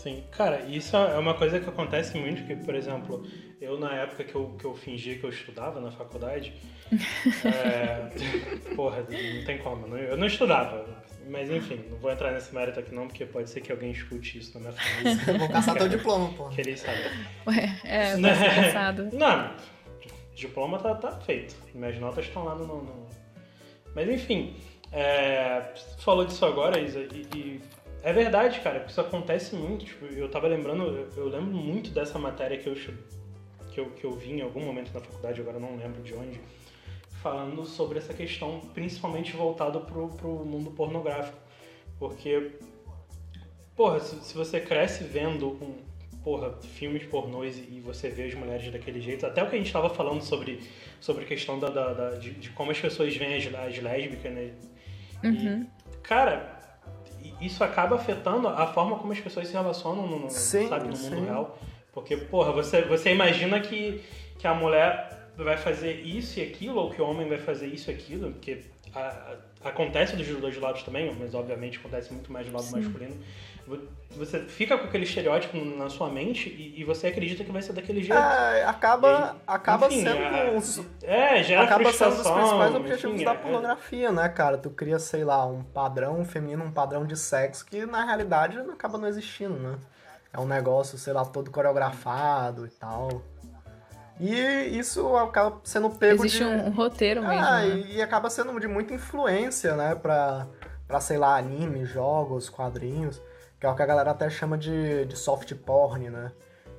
Sim, cara, isso é uma coisa que acontece muito, que, por exemplo, eu na época que eu, que eu fingia que eu estudava na faculdade, é, porra, não tem como, não- eu não estudava, mas enfim, não vou entrar nesse mérito aqui não, porque pode ser que alguém escute isso na minha família. Vou caçar teu diploma, pô. Que eles sabem. Ué, é, Né? vai ser pensado. Não, diploma tá, tá feito. Minhas notas estão lá no, no- Mas enfim, é, você falou disso agora, Isa, e, e é verdade, cara, porque isso acontece muito. Tipo, eu tava lembrando, eu, eu lembro muito dessa matéria que eu, que, eu, que eu vi em algum momento na faculdade, agora não lembro de onde, falando sobre essa questão, principalmente voltado pro, pro mundo pornográfico. Porque, porra, se, se você cresce vendo um, porra, filmes pornôs e e você vê as mulheres daquele jeito, até o que a gente tava falando sobre, sobre a questão da, da- da- de, de como as pessoas veem as, as lésbicas, né? Uhum. Cara, i- isso acaba afetando a forma como as pessoas se relacionam no, Sim, sabe, no sim. mundo real. Porque, porra, você, você imagina que, que a mulher vai fazer isso e aquilo, ou que o homem vai fazer isso e aquilo, porque a- a- acontece dos dois lados também, mas obviamente acontece muito mais do lado Sim. masculino. Vo- Você fica com aquele estereótipo na sua mente e, e você acredita que vai ser daquele jeito. É, acaba, acaba Enfim, sendo a- os, É, gera acaba sendo os principais objetivos enfim, da é- pornografia, né, cara? Tu cria, sei lá, um padrão feminino, um padrão de sexo que na realidade acaba não existindo, né? é um negócio, sei lá, todo coreografado e tal. E isso acaba sendo pego Existe de... um roteiro mesmo, Ah, né? e, e acaba sendo de muita influência, né, pra, pra sei lá, anime, jogos, quadrinhos, que é o que a galera até chama de, de soft porn, né?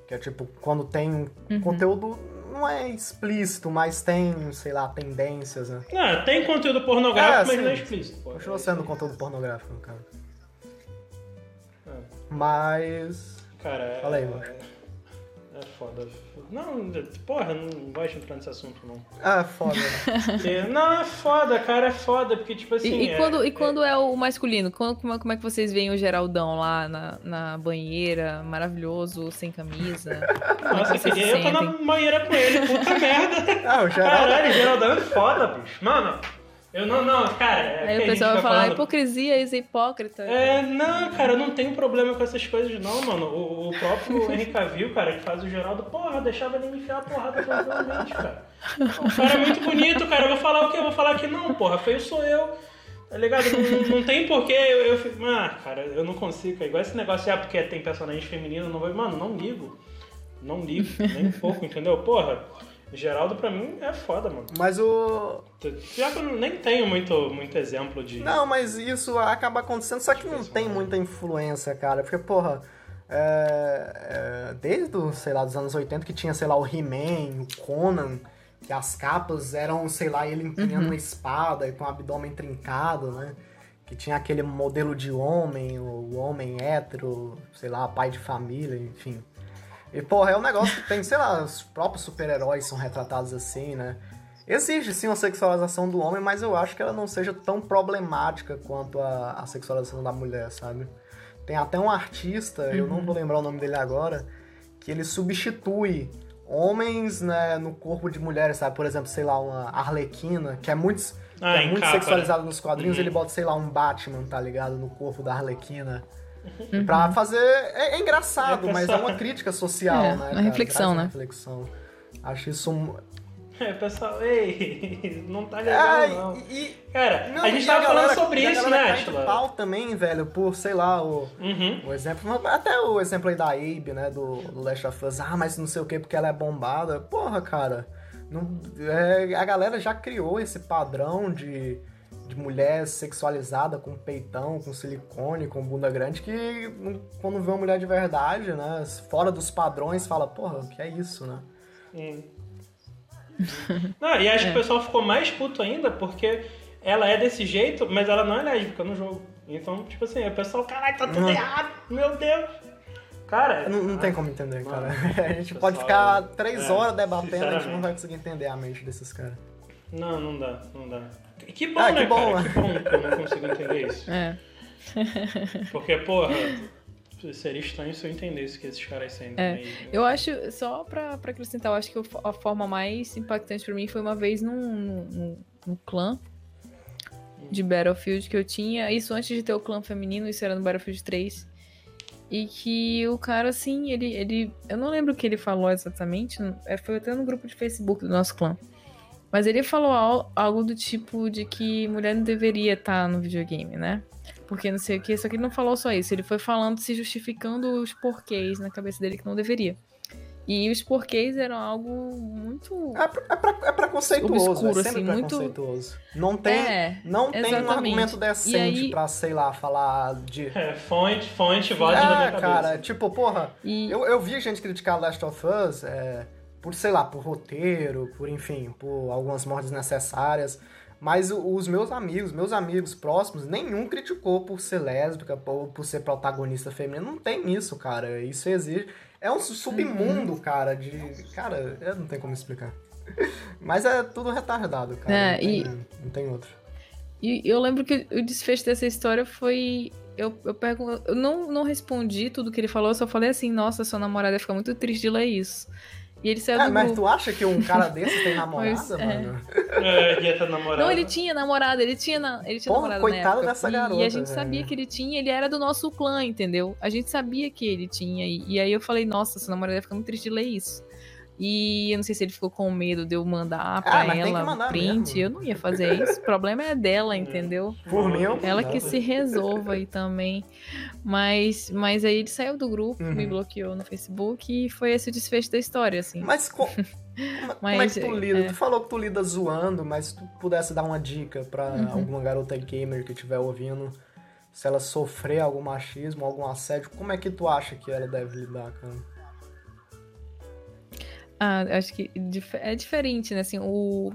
Que é tipo, quando tem Uhum. conteúdo, não é explícito, mas tem, sei lá, tendências, né? Ah, tem conteúdo pornográfico, É, mas sim. não é explícito. Pô. Continua sendo conteúdo pornográfico, no caso. É. Mas. Cara, é. Fala aí, mano. É foda. Não, porra, não gosto de entrar nesse assunto, não. Ah, foda. né? Porque- não, é foda, cara, é foda, porque, tipo assim. E, e é- quando, e quando é o masculino? Quando- como, é- como é que vocês veem o Geraldão lá na, na banheira, maravilhoso, sem camisa? Nossa, eu vocês queria eu tô na banheira com ele, puta merda. Ah, o geral. Caralho, Geraldão é foda, bicho. Mano, eu não, não, cara. é Aí o pessoal vai falar, falando- hipocrisia, isso é hipócrita. É, não, cara, eu não tenho problema com essas coisas, não, mano. O, o próprio Henry Cavill, cara, que faz o Geraldo, porra, deixava ele me enfiar a porrada tranquilamente, cara. O cara é muito bonito, cara. Eu vou falar o quê? Eu vou falar que não, porra, feio sou eu. Tá ligado? Não, não tem porquê eu, eu fico. Ah, cara, eu não consigo. cara. Igual esse negócio, ah, porque tem personagem feminino, eu não vou. Mano, não ligo. Não ligo, nem um pouco, entendeu? Porra, Geraldo pra mim é foda, mano. Mas o. Pior que eu nem tenho muito, muito exemplo de. Não, mas isso acaba acontecendo, só que não tem muita influência, cara. Porque, porra, é, é, desde, o, sei lá, dos anos 80 que tinha, sei lá, o He-Man, o Conan, que as capas eram, sei lá, ele empunhando uma espada e com o abdômen trincado, né? Que tinha aquele modelo de homem, o homem hétero, sei lá, pai de família, enfim. E, porra, é um negócio que tem, sei lá, os próprios super-heróis são retratados assim, né? Existe sim uma sexualização do homem, mas eu acho que ela não seja tão problemática quanto a, a sexualização da mulher, sabe? Tem até um artista, eu não vou lembrar o nome dele agora, que ele substitui homens né, no corpo de mulheres, sabe? Por exemplo, sei lá, uma Arlequina, que é muito, Ah, que é muito capa, sexualizado nos quadrinhos, Uhum. ele bota, sei lá, um Batman, tá ligado? No corpo da Arlequina. Uhum. Pra fazer. É, é engraçado, É mas é uma crítica social, É, né? uma cara? reflexão, Traz uma né? reflexão. Acho isso. um- É, pessoal, ei, não tá legal, Ah, não. e, Cara, não, a gente tava galera- falando sobre a isso, né, Atila? pau também, velho, por, sei lá, o, Uhum. o exemplo. Até o exemplo aí da Abe, né, do, do Last of Us. Ah, mas não sei o que, porque ela é bombada. Porra, cara. Não, é, a galera já criou esse padrão de, de mulher sexualizada com peitão, com silicone, com bunda grande, que quando vê uma mulher de verdade, né, fora dos padrões, fala, porra, o que é isso, né? Hum. Não, e acho que o pessoal ficou mais puto ainda porque ela é desse jeito, mas ela não é lésbica no jogo. Então, tipo assim, o pessoal, caralho, tá tudo Não. errado, meu Deus. Cara, Não, não tem como entender, cara. A gente pessoal, pode ficar três é, horas debatendo, a gente não vai conseguir entender a mente desses caras. não, não dá, não dá. Que bom, Ah, que né, bom, cara? Que bom que eu não consigo entender isso. É. Porque, porra, seria estranho se eu entendesse que esses caras sentem. É, né? Eu acho, só pra, pra acrescentar, eu acho que a forma mais impactante pra mim foi uma vez num, num, num clã de Battlefield que eu tinha. Isso antes de ter o clã feminino, isso era no Battlefield 3. E que o cara, assim, ele. ele eu não lembro o que ele falou exatamente. é, Foi até no grupo de Facebook do nosso clã. Mas ele falou al- algo do tipo de que mulher não deveria estar no videogame, né? Porque não sei o que, só que ele não falou só isso. Ele foi falando, se justificando os porquês na cabeça dele que não deveria. E os porquês eram algo muito. É, pre- é, pre- é preconceituoso, Obscuro, é sempre assim, muito- preconceituoso. Não tem, É, não tem um argumento E decente aí- pra, sei lá, falar de... É, fonte, fonte, voz na minha É, cabeça. cara, tipo, porra, E, eu, eu vi gente criticar Last of Us é, por, sei lá, por roteiro, por, enfim, por algumas mortes necessárias. Mas os meus amigos, meus amigos próximos, nenhum criticou por ser lésbica, por, por ser protagonista feminina. Não tem isso, cara. Isso exige. É um submundo, cara, de. Cara, eu não tem como explicar. Mas é tudo retardado, cara. É, não, tem, e- não tem outro. E eu lembro que o desfecho dessa história foi. Eu, eu, pergun- eu não, não respondi tudo que ele falou, eu só falei assim: nossa, sua namorada fica muito triste de ler isso. E ele saiu É, do mas grupo. tu acha que um cara desse tem namorada, Pois é. mano? É, ia ter namorado. Não, ele tinha namorada, ele tinha, na, ele tinha Porra, namorada coitado na época. dessa e, garota, E a gente velho. sabia que ele tinha, ele era do nosso clã, entendeu? A gente sabia que ele tinha. E, e aí eu falei, nossa, sua namorada fica muito triste de ler isso. E eu não sei se ele ficou com medo de eu mandar pra ah, ela print. Mesmo. Eu não ia fazer isso. O problema é dela, entendeu? Por mim, eu Ela que se resolva aí também. Mas, mas aí ele saiu do grupo, uhum. me bloqueou no Facebook e foi esse o desfecho da história, assim. Mas, co mas como é que tu lida? É... Tu falou que tu lida zoando, mas se tu pudesse dar uma dica pra uhum. alguma garota gamer que estiver ouvindo se ela sofrer algum machismo, algum assédio, como é que tu acha que ela deve lidar, cara? Ah, acho que é diferente, né? Assim, o,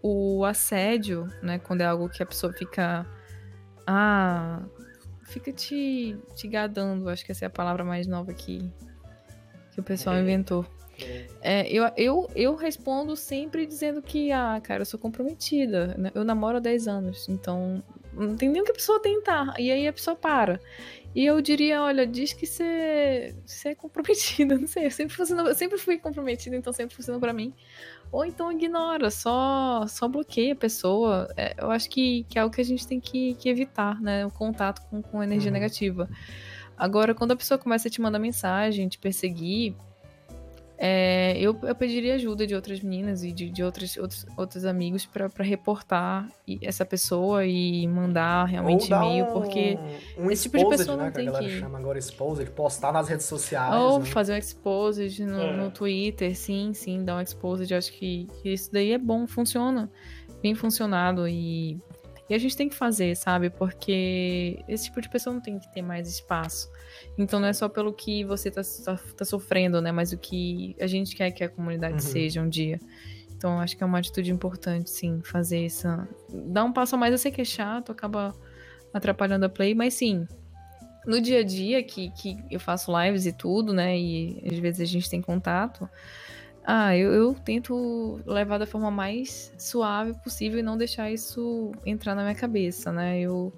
o assédio, né? Quando é algo que a pessoa fica. Ah. Fica te, te gadando, acho que essa é a palavra mais nova que, que o pessoal é. inventou. É. é, eu, eu, eu respondo sempre dizendo que, ah, cara, eu sou comprometida. Né? Eu namoro há 10 anos, então não tem nem o que a pessoa tentar. E aí a pessoa para. E eu diria, olha, diz que você, você é comprometida, não sei, eu sempre, funcionou, eu sempre fui comprometida, então sempre funcionou para mim. Ou então ignora, só, só bloqueia a pessoa. É, eu acho que, que é algo que a gente tem que, que evitar, né? O contato com, com energia uhum. negativa. Agora, quando a pessoa começa a te mandar mensagem, te perseguir, é, eu, eu pediria ajuda de outras meninas e de, de outros, outros, outros amigos para reportar essa pessoa e mandar realmente e-mail, um, porque um esse tipo de pessoa né, não tem que... A que... chama agora exposed, postar nas redes sociais. Ou né? fazer um exposed no, é. no, Twitter, sim, sim, dar um exposed. Acho que, que isso daí é bom, funciona. Bem funcionado e e a gente tem que fazer, sabe? Porque esse tipo de pessoa não tem que ter mais espaço. Então não é só pelo que você tá, tá, tá sofrendo, né? Mas o que a gente quer que a comunidade uhum. seja um dia. Então acho que é uma atitude importante, sim, fazer essa. Dar um passo a mais, eu sei que é chato, acaba atrapalhando a play, mas sim. No dia a dia, que, que eu faço lives e tudo, né? E às vezes a gente tem contato. Ah, eu, eu, tento levar da forma mais suave possível e não deixar isso entrar na minha cabeça, né? Eu,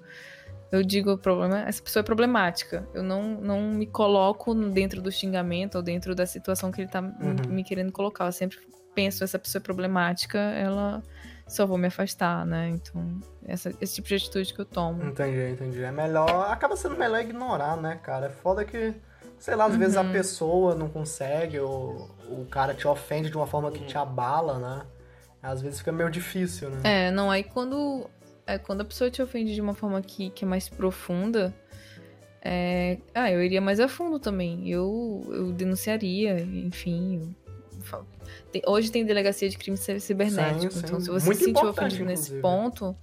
eu digo, o problema, essa pessoa é problemática. Eu não, não me coloco dentro do xingamento ou dentro da situação que ele tá uhum. me querendo colocar. Eu sempre penso, essa pessoa é problemática, ela só vou me afastar, né? Então, essa, esse tipo de atitude que eu tomo. Entendi, entendi. É melhor. Acaba sendo melhor ignorar, né, cara? É foda que sei lá, às uhum. vezes a uhum. pessoa não consegue, ou o cara te ofende de uma forma que te abala, né? Às vezes fica meio difícil, né? É, não, aí quando, é, quando a pessoa te ofende de uma forma que, que é mais profunda, é, ah, eu iria mais a fundo também. Eu, eu denunciaria, enfim. Eu, tem, hoje tem delegacia de crime cibernético, sim, sim. então se você se sentiu ofendido nesse ponto.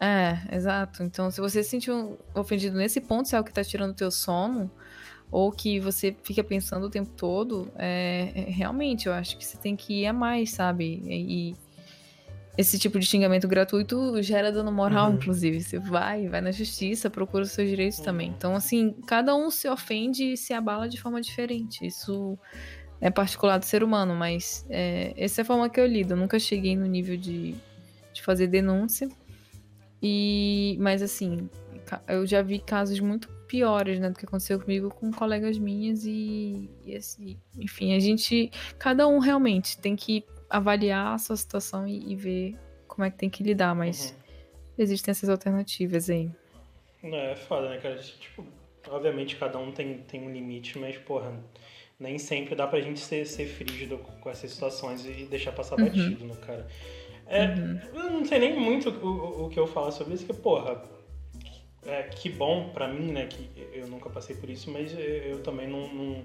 É, exato. Então, se você se sentiu ofendido nesse ponto, se é o que tá tirando o teu sono, ou que você fica pensando o tempo todo, é, é, realmente eu acho que você tem que ir a mais, sabe? E, esse tipo de xingamento gratuito gera dano moral, uhum. inclusive. Você vai, vai na justiça, procura os seus direitos também. Então, assim, cada um se ofende e se abala de forma diferente. Isso é particular do ser humano, mas é, essa é a forma que eu lido. Eu nunca cheguei no nível de, de fazer denúncia. E, mas assim, eu já vi casos muito piores, né, do que aconteceu comigo com colegas minhas e, e assim, enfim, a gente, cada um realmente tem que avaliar a sua situação e, e ver como é que tem que lidar, mas uhum. existem essas alternativas aí. É, é foda, né, cara? Tipo, obviamente cada um tem, tem um limite, mas, porra, nem sempre dá pra gente ser, ser frígido com essas situações e deixar passar uhum. batido, né, cara? É, uhum. Eu não sei nem muito o, o, que eu falo sobre isso, que, porra, é, que bom para mim, né, que eu nunca passei por isso, mas eu também não, não,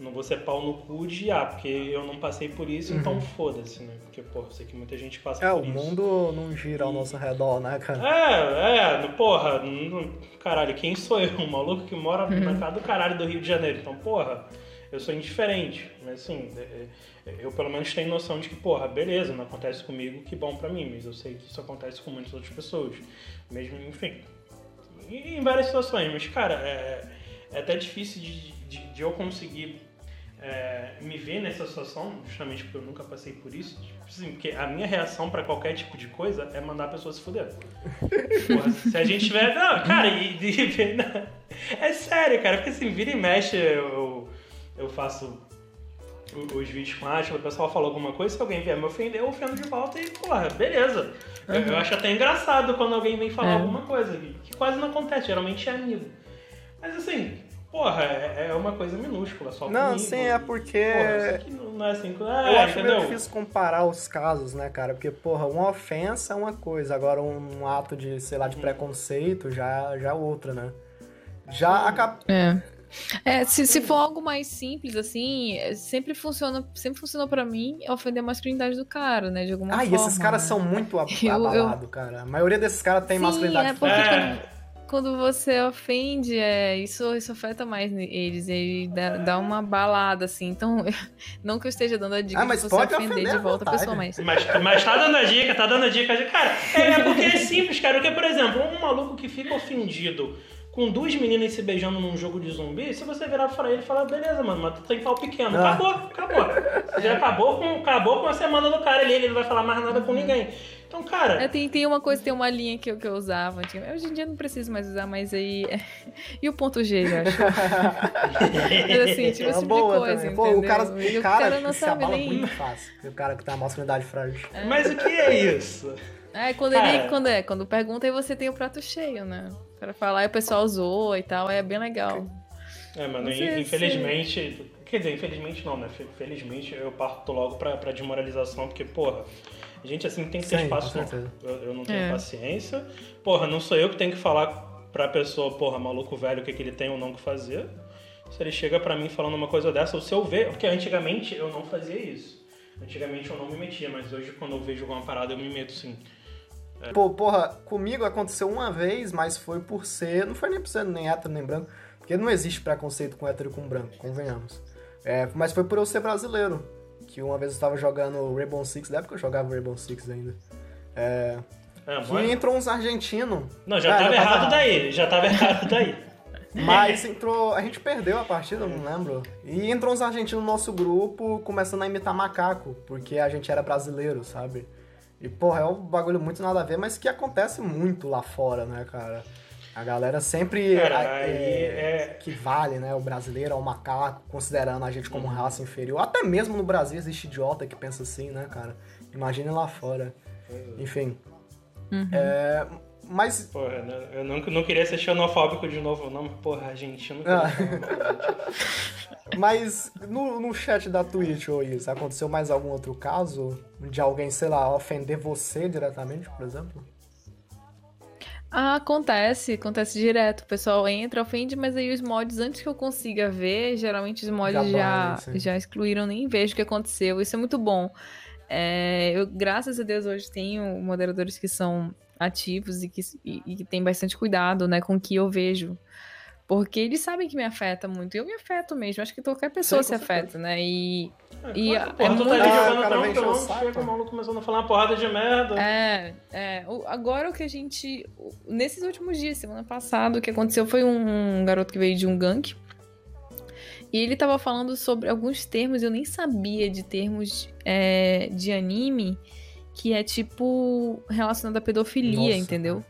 não vou ser pau no cu de ah, porque eu não passei por isso, então uhum. foda-se, né? Porque, pô, sei que muita gente passa é, por isso. É, o mundo não gira ao nosso redor, né, cara? É, é, porra, não, caralho, quem sou eu? Um maluco que mora uhum. na casa do caralho do Rio de Janeiro. Então, porra, eu sou indiferente. Mas assim, é, é, eu pelo menos tenho noção de que, porra, beleza, não acontece comigo, que bom para mim, mas eu sei que isso acontece com muitas outras pessoas. Mesmo, enfim, em várias situações, mas, cara, é, é até difícil de, de, de eu conseguir é, me ver nessa situação, justamente porque eu nunca passei por isso. Tipo assim, porque a minha reação para qualquer tipo de coisa é mandar a pessoa se fuder. Porra, se a gente tiver. Não, cara, e, e, não, é sério, cara, porque assim, vira e mexe, eu, eu faço os vídeos com a o pessoal falou alguma coisa, se alguém vier me ofender, eu ofendo de volta e, porra, beleza. Uhum. Eu, eu, acho até engraçado quando alguém vem falar é. alguma coisa, que quase não acontece, geralmente é amigo. Mas assim, porra, é, é uma coisa minúscula, só Não, comigo. sim, é porque... Porra, isso aqui não, é assim. É, eu acho entendeu? meio difícil comparar os casos, né, cara? Porque, porra, uma ofensa é uma coisa, agora um ato de, sei lá, de preconceito já, já é outra, né? Já acaba. É. É, se, se for algo mais simples, assim, é, sempre funciona, sempre funcionou pra mim ofender a masculinidade do cara, né? De alguma Ah, forma. e esses caras né? são muito ab- Eu- eu- abalados, cara. A maioria desses caras tem Sim, masculinidade é porque É. quando, você ofende, é, isso, isso afeta mais eles, e dá, dá uma balada, assim. Então, não que eu esteja dando a dica Ah, mas de você pode ofender ofender de volta a pessoa, mas... Mas, mas tá dando a dica, tá dando a dica. Cara, é, é porque é simples, cara. Porque, por exemplo, um maluco que fica ofendido com duas meninas se beijando num jogo de zumbi, se você virar pra ele e falar, beleza, mano, mas tu tem pau pequeno. Ah. Acabou, acabou. Você já acabou com, acabou com a semana do cara ali, ele não vai falar mais nada com ninguém. Então, cara, É, tem, tem uma coisa, tem uma linha que eu, que eu usava antigamente. Hoje em dia eu não preciso mais usar, mas aí. e o ponto G, eu acho. Mas assim, tipo É esse uma tipo boa de coisa. Pô, o cara, E o cara, não se sabe abala nem. muito fácil. O cara que tem a masculinidade frágil. mas o que é isso? É, quando Cara. ele. Quando é, quando pergunta, aí você tem o prato cheio, né? Pra falar e o pessoal zoa e tal, é bem legal. É, mano, infelizmente. Quer dizer, infelizmente não, né? Fe- Felizmente eu parto logo pra, pra desmoralização, porque, porra, gente assim tem que ter Sim, espaço. Eu, eu não tenho É. paciência. Porra, não sou eu que tenho que falar pra pessoa, porra, maluco velho, o que, que ele tem ou não que fazer. Se ele chega pra mim falando uma coisa dessa, ou se eu ver, porque antigamente eu não fazia isso. Antigamente eu não me metia, mas hoje quando eu vejo alguma parada eu me meto sim. Pô, porra, comigo aconteceu uma vez, mas foi por ser. Não foi nem por ser nem hétero nem branco. Porque não existe preconceito com hétero e com branco, convenhamos. É, mas foi por eu ser brasileiro. Que uma vez eu estava jogando Rainbow Six, da época eu jogava Rainbow Six ainda. É, É, que mas- entrou uns argentinos. Não, já Ah, tava já tava errado daí, já tava errado daí. Mas entrou. A gente perdeu a partida, não lembro. E entrou uns argentinos no nosso grupo começando a imitar macaco, porque a gente era brasileiro, sabe? E, porra, é um bagulho muito nada a ver, mas que acontece muito lá fora, né, cara? A galera sempre Cara, a- aí é- que vale, né, o brasileiro ao macaco, considerando a gente como Uhum. raça inferior. Até mesmo no Brasil existe idiota que pensa assim, né, cara? Imagine lá fora. Enfim. É, mas Porra, né, eu não, não queria ser xenofóbico de novo, não, mas, porra, argentino. Ah. Mas no, no chat da Twitch, ô Is, aconteceu mais algum outro caso de alguém, sei lá, ofender você diretamente, por exemplo? Ah, acontece, acontece direto. O pessoal entra, ofende, mas aí os mods, antes que eu consiga ver, geralmente os mods Já já, já excluíram, nem vejo o que aconteceu. Isso é muito bom. É, eu, graças a Deus, hoje tenho moderadores que são ativos e que, e, e que têm bastante cuidado né, com o que eu vejo. Porque eles sabem que me afeta muito. Eu me afeto mesmo. Acho que qualquer pessoa se afeta, né? E E Claro, é porra, tu tá muito- ali Ah, jogando saco. chega o maluco começando a falar uma porrada de merda. É, é. O- Agora o que a gente. Nesses últimos dias, semana passada, o que aconteceu foi um garoto que veio de um gank. E ele tava falando sobre alguns termos, eu nem sabia de termos é, de anime, que é tipo relacionado à pedofilia, Nossa, entendeu?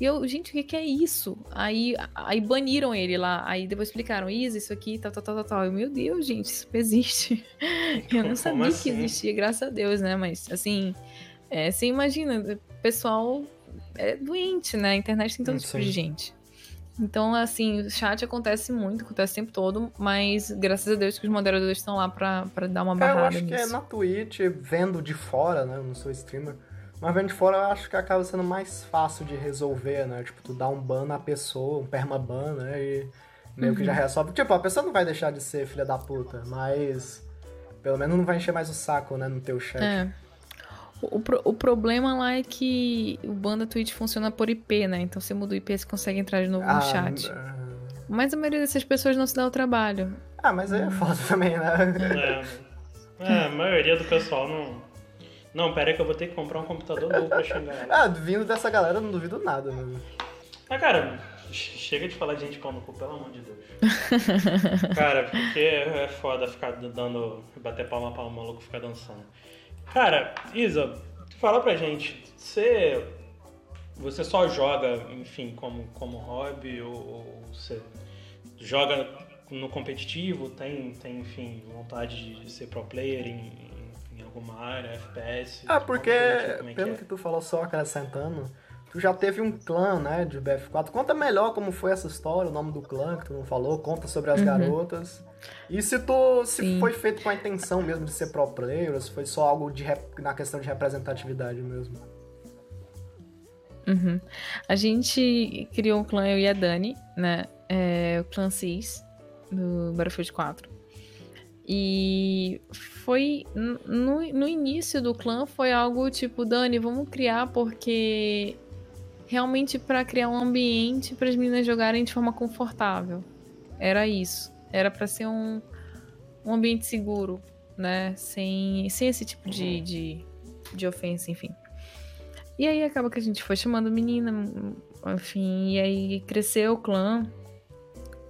E eu, gente, o que, é isso? Aí, aí baniram ele lá. Aí depois explicaram, Isa, isso aqui, tal, tal, tal, tal, tal. Eu, meu Deus, gente, isso existe. Eu não sabia assim? que existia, graças a Deus, né? Mas, assim, é, você imagina, o pessoal é doente, né? A internet tem todo tipo de gente. Então, assim, o chat acontece muito, acontece o tempo todo, mas graças a Deus que os moderadores estão lá pra, pra dar uma Cara, eu barrada acho que é nisso. na Twitch, vendo de fora, né? Eu não sou streamer. Mas vendo de fora eu acho que acaba sendo mais fácil de resolver, né? Tipo, tu dá um ban na pessoa, um permaban, né? E meio que já Uhum. resolve. Tipo, a pessoa não vai deixar de ser filha da puta, mas pelo menos não vai encher mais o saco, né? No teu chat. É. O, pro- o problema lá é que o banda Twitch funciona por IP, né? Então você muda o IP, você consegue entrar de novo no Ah, chat. ah, Mas a maioria dessas pessoas não se dá o trabalho. Ah, mas aí é foda também, né? É, é, a maioria do pessoal não. Não, pera aí que eu vou ter que comprar um computador novo pra xingar ela. Ah, vindo dessa galera, não duvido nada, né? Ah, cara, che- chega de falar de gente pau no cu, pelo amor de Deus. cara, porque é foda ficar dando. bater palma pra um maluco ficar dançando. Cara, Isa, fala pra gente, você. Você só joga, enfim, como, como hobby, ou, ou você joga no competitivo, tem, tem, enfim, vontade de ser pro player em, em- alguma área, FPS? Ah, porque, como é que pelo é? que tu falou só acrescentando, tu tu já teve um clã, né, de BF4. Conta melhor como foi essa história, o nome do clã que tu não falou, conta sobre as uhum. garotas. E se tu se Sim. foi feito com a intenção mesmo de ser pro player, ou se foi só algo de na questão de representatividade mesmo. Uhum. A gente criou um clã, eu e a Dani, né? É, o clã Cis, do Battlefield 4. E foi. No, no início do clã foi algo tipo, Dani, vamos criar porque realmente para criar um ambiente para as meninas jogarem de forma confortável. Era isso. Era para ser um, um ambiente seguro, né? Sem, sem esse tipo de, de, de ofensa, enfim. E aí acaba que a gente foi chamando menina, enfim, e aí cresceu o clã.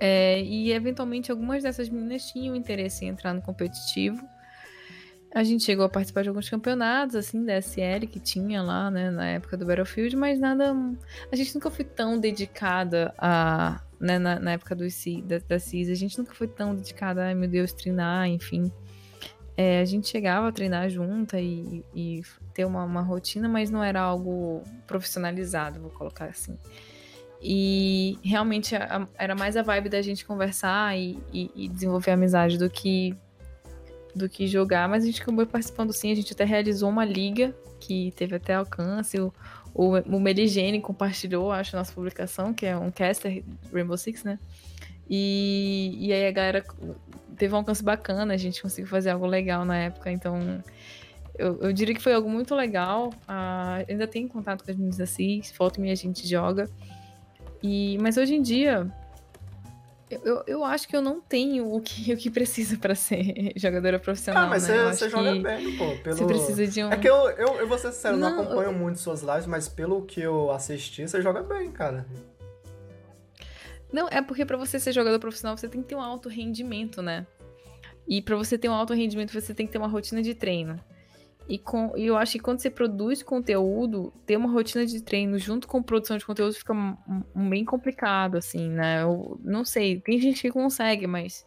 É, e eventualmente algumas dessas meninas tinham interesse em entrar no competitivo. A gente chegou a participar de alguns campeonatos, assim, da SL que tinha lá, né, na época do Battlefield, mas nada. A gente nunca foi tão dedicada a. Né, na, na época do, da, da CIS, a gente nunca foi tão dedicada, ai meu Deus, treinar, enfim. É, a gente chegava a treinar junta e, e ter uma, uma, rotina, mas não era algo profissionalizado, vou colocar assim. E realmente era mais a vibe da gente conversar e, e, e, desenvolver amizade do que do que jogar, mas a gente acabou participando sim, a gente até realizou uma liga que teve até alcance, o, o, o Meligene compartilhou, acho, a nossa publicação, que é um caster Rainbow Six, né? E, e aí a galera teve um alcance bacana, a gente conseguiu fazer algo legal na época, então eu, eu diria que foi algo muito legal. Uh, ainda tenho contato com as meninas assim, volta e a gente joga. E, mas hoje em dia, eu, eu acho que eu não tenho o que, o que precisa para ser jogadora profissional. Ah, mas né? você, você joga bem, pô. Pelo... Você precisa de um. É que eu, eu, eu vou ser sincero, não, não acompanho eu... muito suas lives, mas pelo que eu assisti, você joga bem, cara. Não, é porque para você ser jogador profissional, você tem que ter um alto rendimento, né? E para você ter um alto rendimento, você tem que ter uma rotina de treino. E, com, e eu acho que quando você produz conteúdo, ter uma rotina de treino junto com produção de conteúdo fica um, um, bem complicado, assim, né? Eu não sei, tem gente que consegue, mas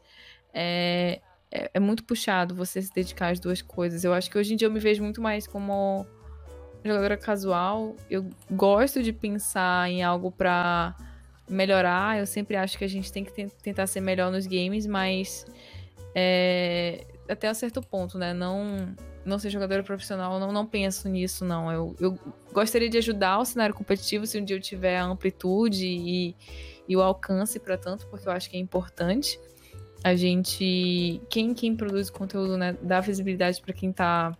é, é, é, muito puxado você se dedicar às duas coisas. Eu acho que hoje em dia eu me vejo muito mais como jogadora casual. Eu gosto de pensar em algo para melhorar. Eu sempre acho que a gente tem que tentar ser melhor nos games, mas é, até a certo ponto, né? Não, não ser jogadora profissional, não, não penso nisso, não. Eu, eu gostaria de ajudar o cenário competitivo se um dia eu tiver a amplitude e, e o alcance para tanto, porque eu acho que é importante. A gente, quem, quem produz conteúdo, né, dá visibilidade para quem está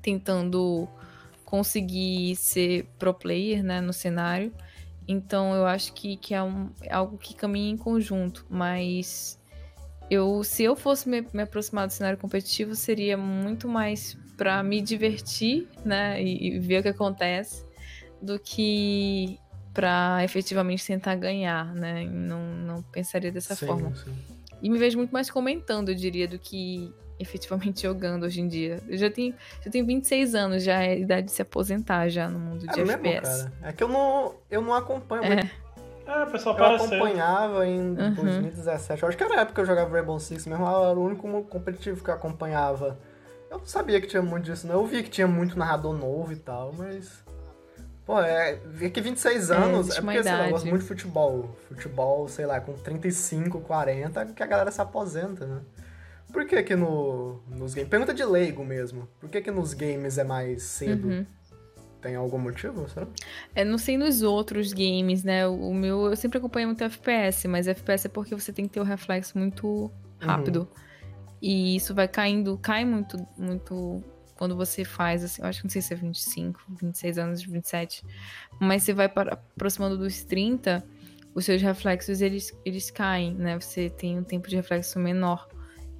tentando conseguir ser pro player, né, no cenário. Então eu acho que, que é, um, é algo que caminha em conjunto, mas eu, se eu fosse me, me aproximar do cenário competitivo, seria muito mais para me divertir, né, e, e, ver o que acontece, do que para efetivamente tentar ganhar, né? Não, não pensaria dessa sim, forma. Sim. E me vejo muito mais comentando, eu diria, do que efetivamente jogando hoje em dia. Eu já tenho, já tenho 26 anos, já é idade de se aposentar já no mundo de é FPS. Mesmo, cara. É que eu não, eu não acompanho é. muito. É, o pessoal eu acompanhava em uhum. 2017. Eu acho que era a época que eu jogava Rainbow Six mesmo, era o único competitivo que eu acompanhava. Eu não sabia que tinha muito disso, não. Eu vi que tinha muito narrador novo e tal, mas. Pô, é. Vi que 26 anos é, é porque, sei lá, eu gosto muito de futebol. Futebol, sei lá, com 35, 40, que a galera se aposenta, né? Por que que no, nos games... Pergunta de leigo mesmo. Por que que nos games é mais cedo? Uhum. Tem algum motivo, será? É, não sei nos outros games, né? O meu, eu sempre acompanho muito FPS, mas FPS é porque você tem que ter o reflexo muito rápido. Uhum. E isso vai caindo, cai muito, muito quando você faz, assim, eu acho que não sei se é 25, 26 anos, 27, mas você vai para, aproximando dos 30, os seus reflexos, eles, eles caem, né? Você tem um tempo de reflexo menor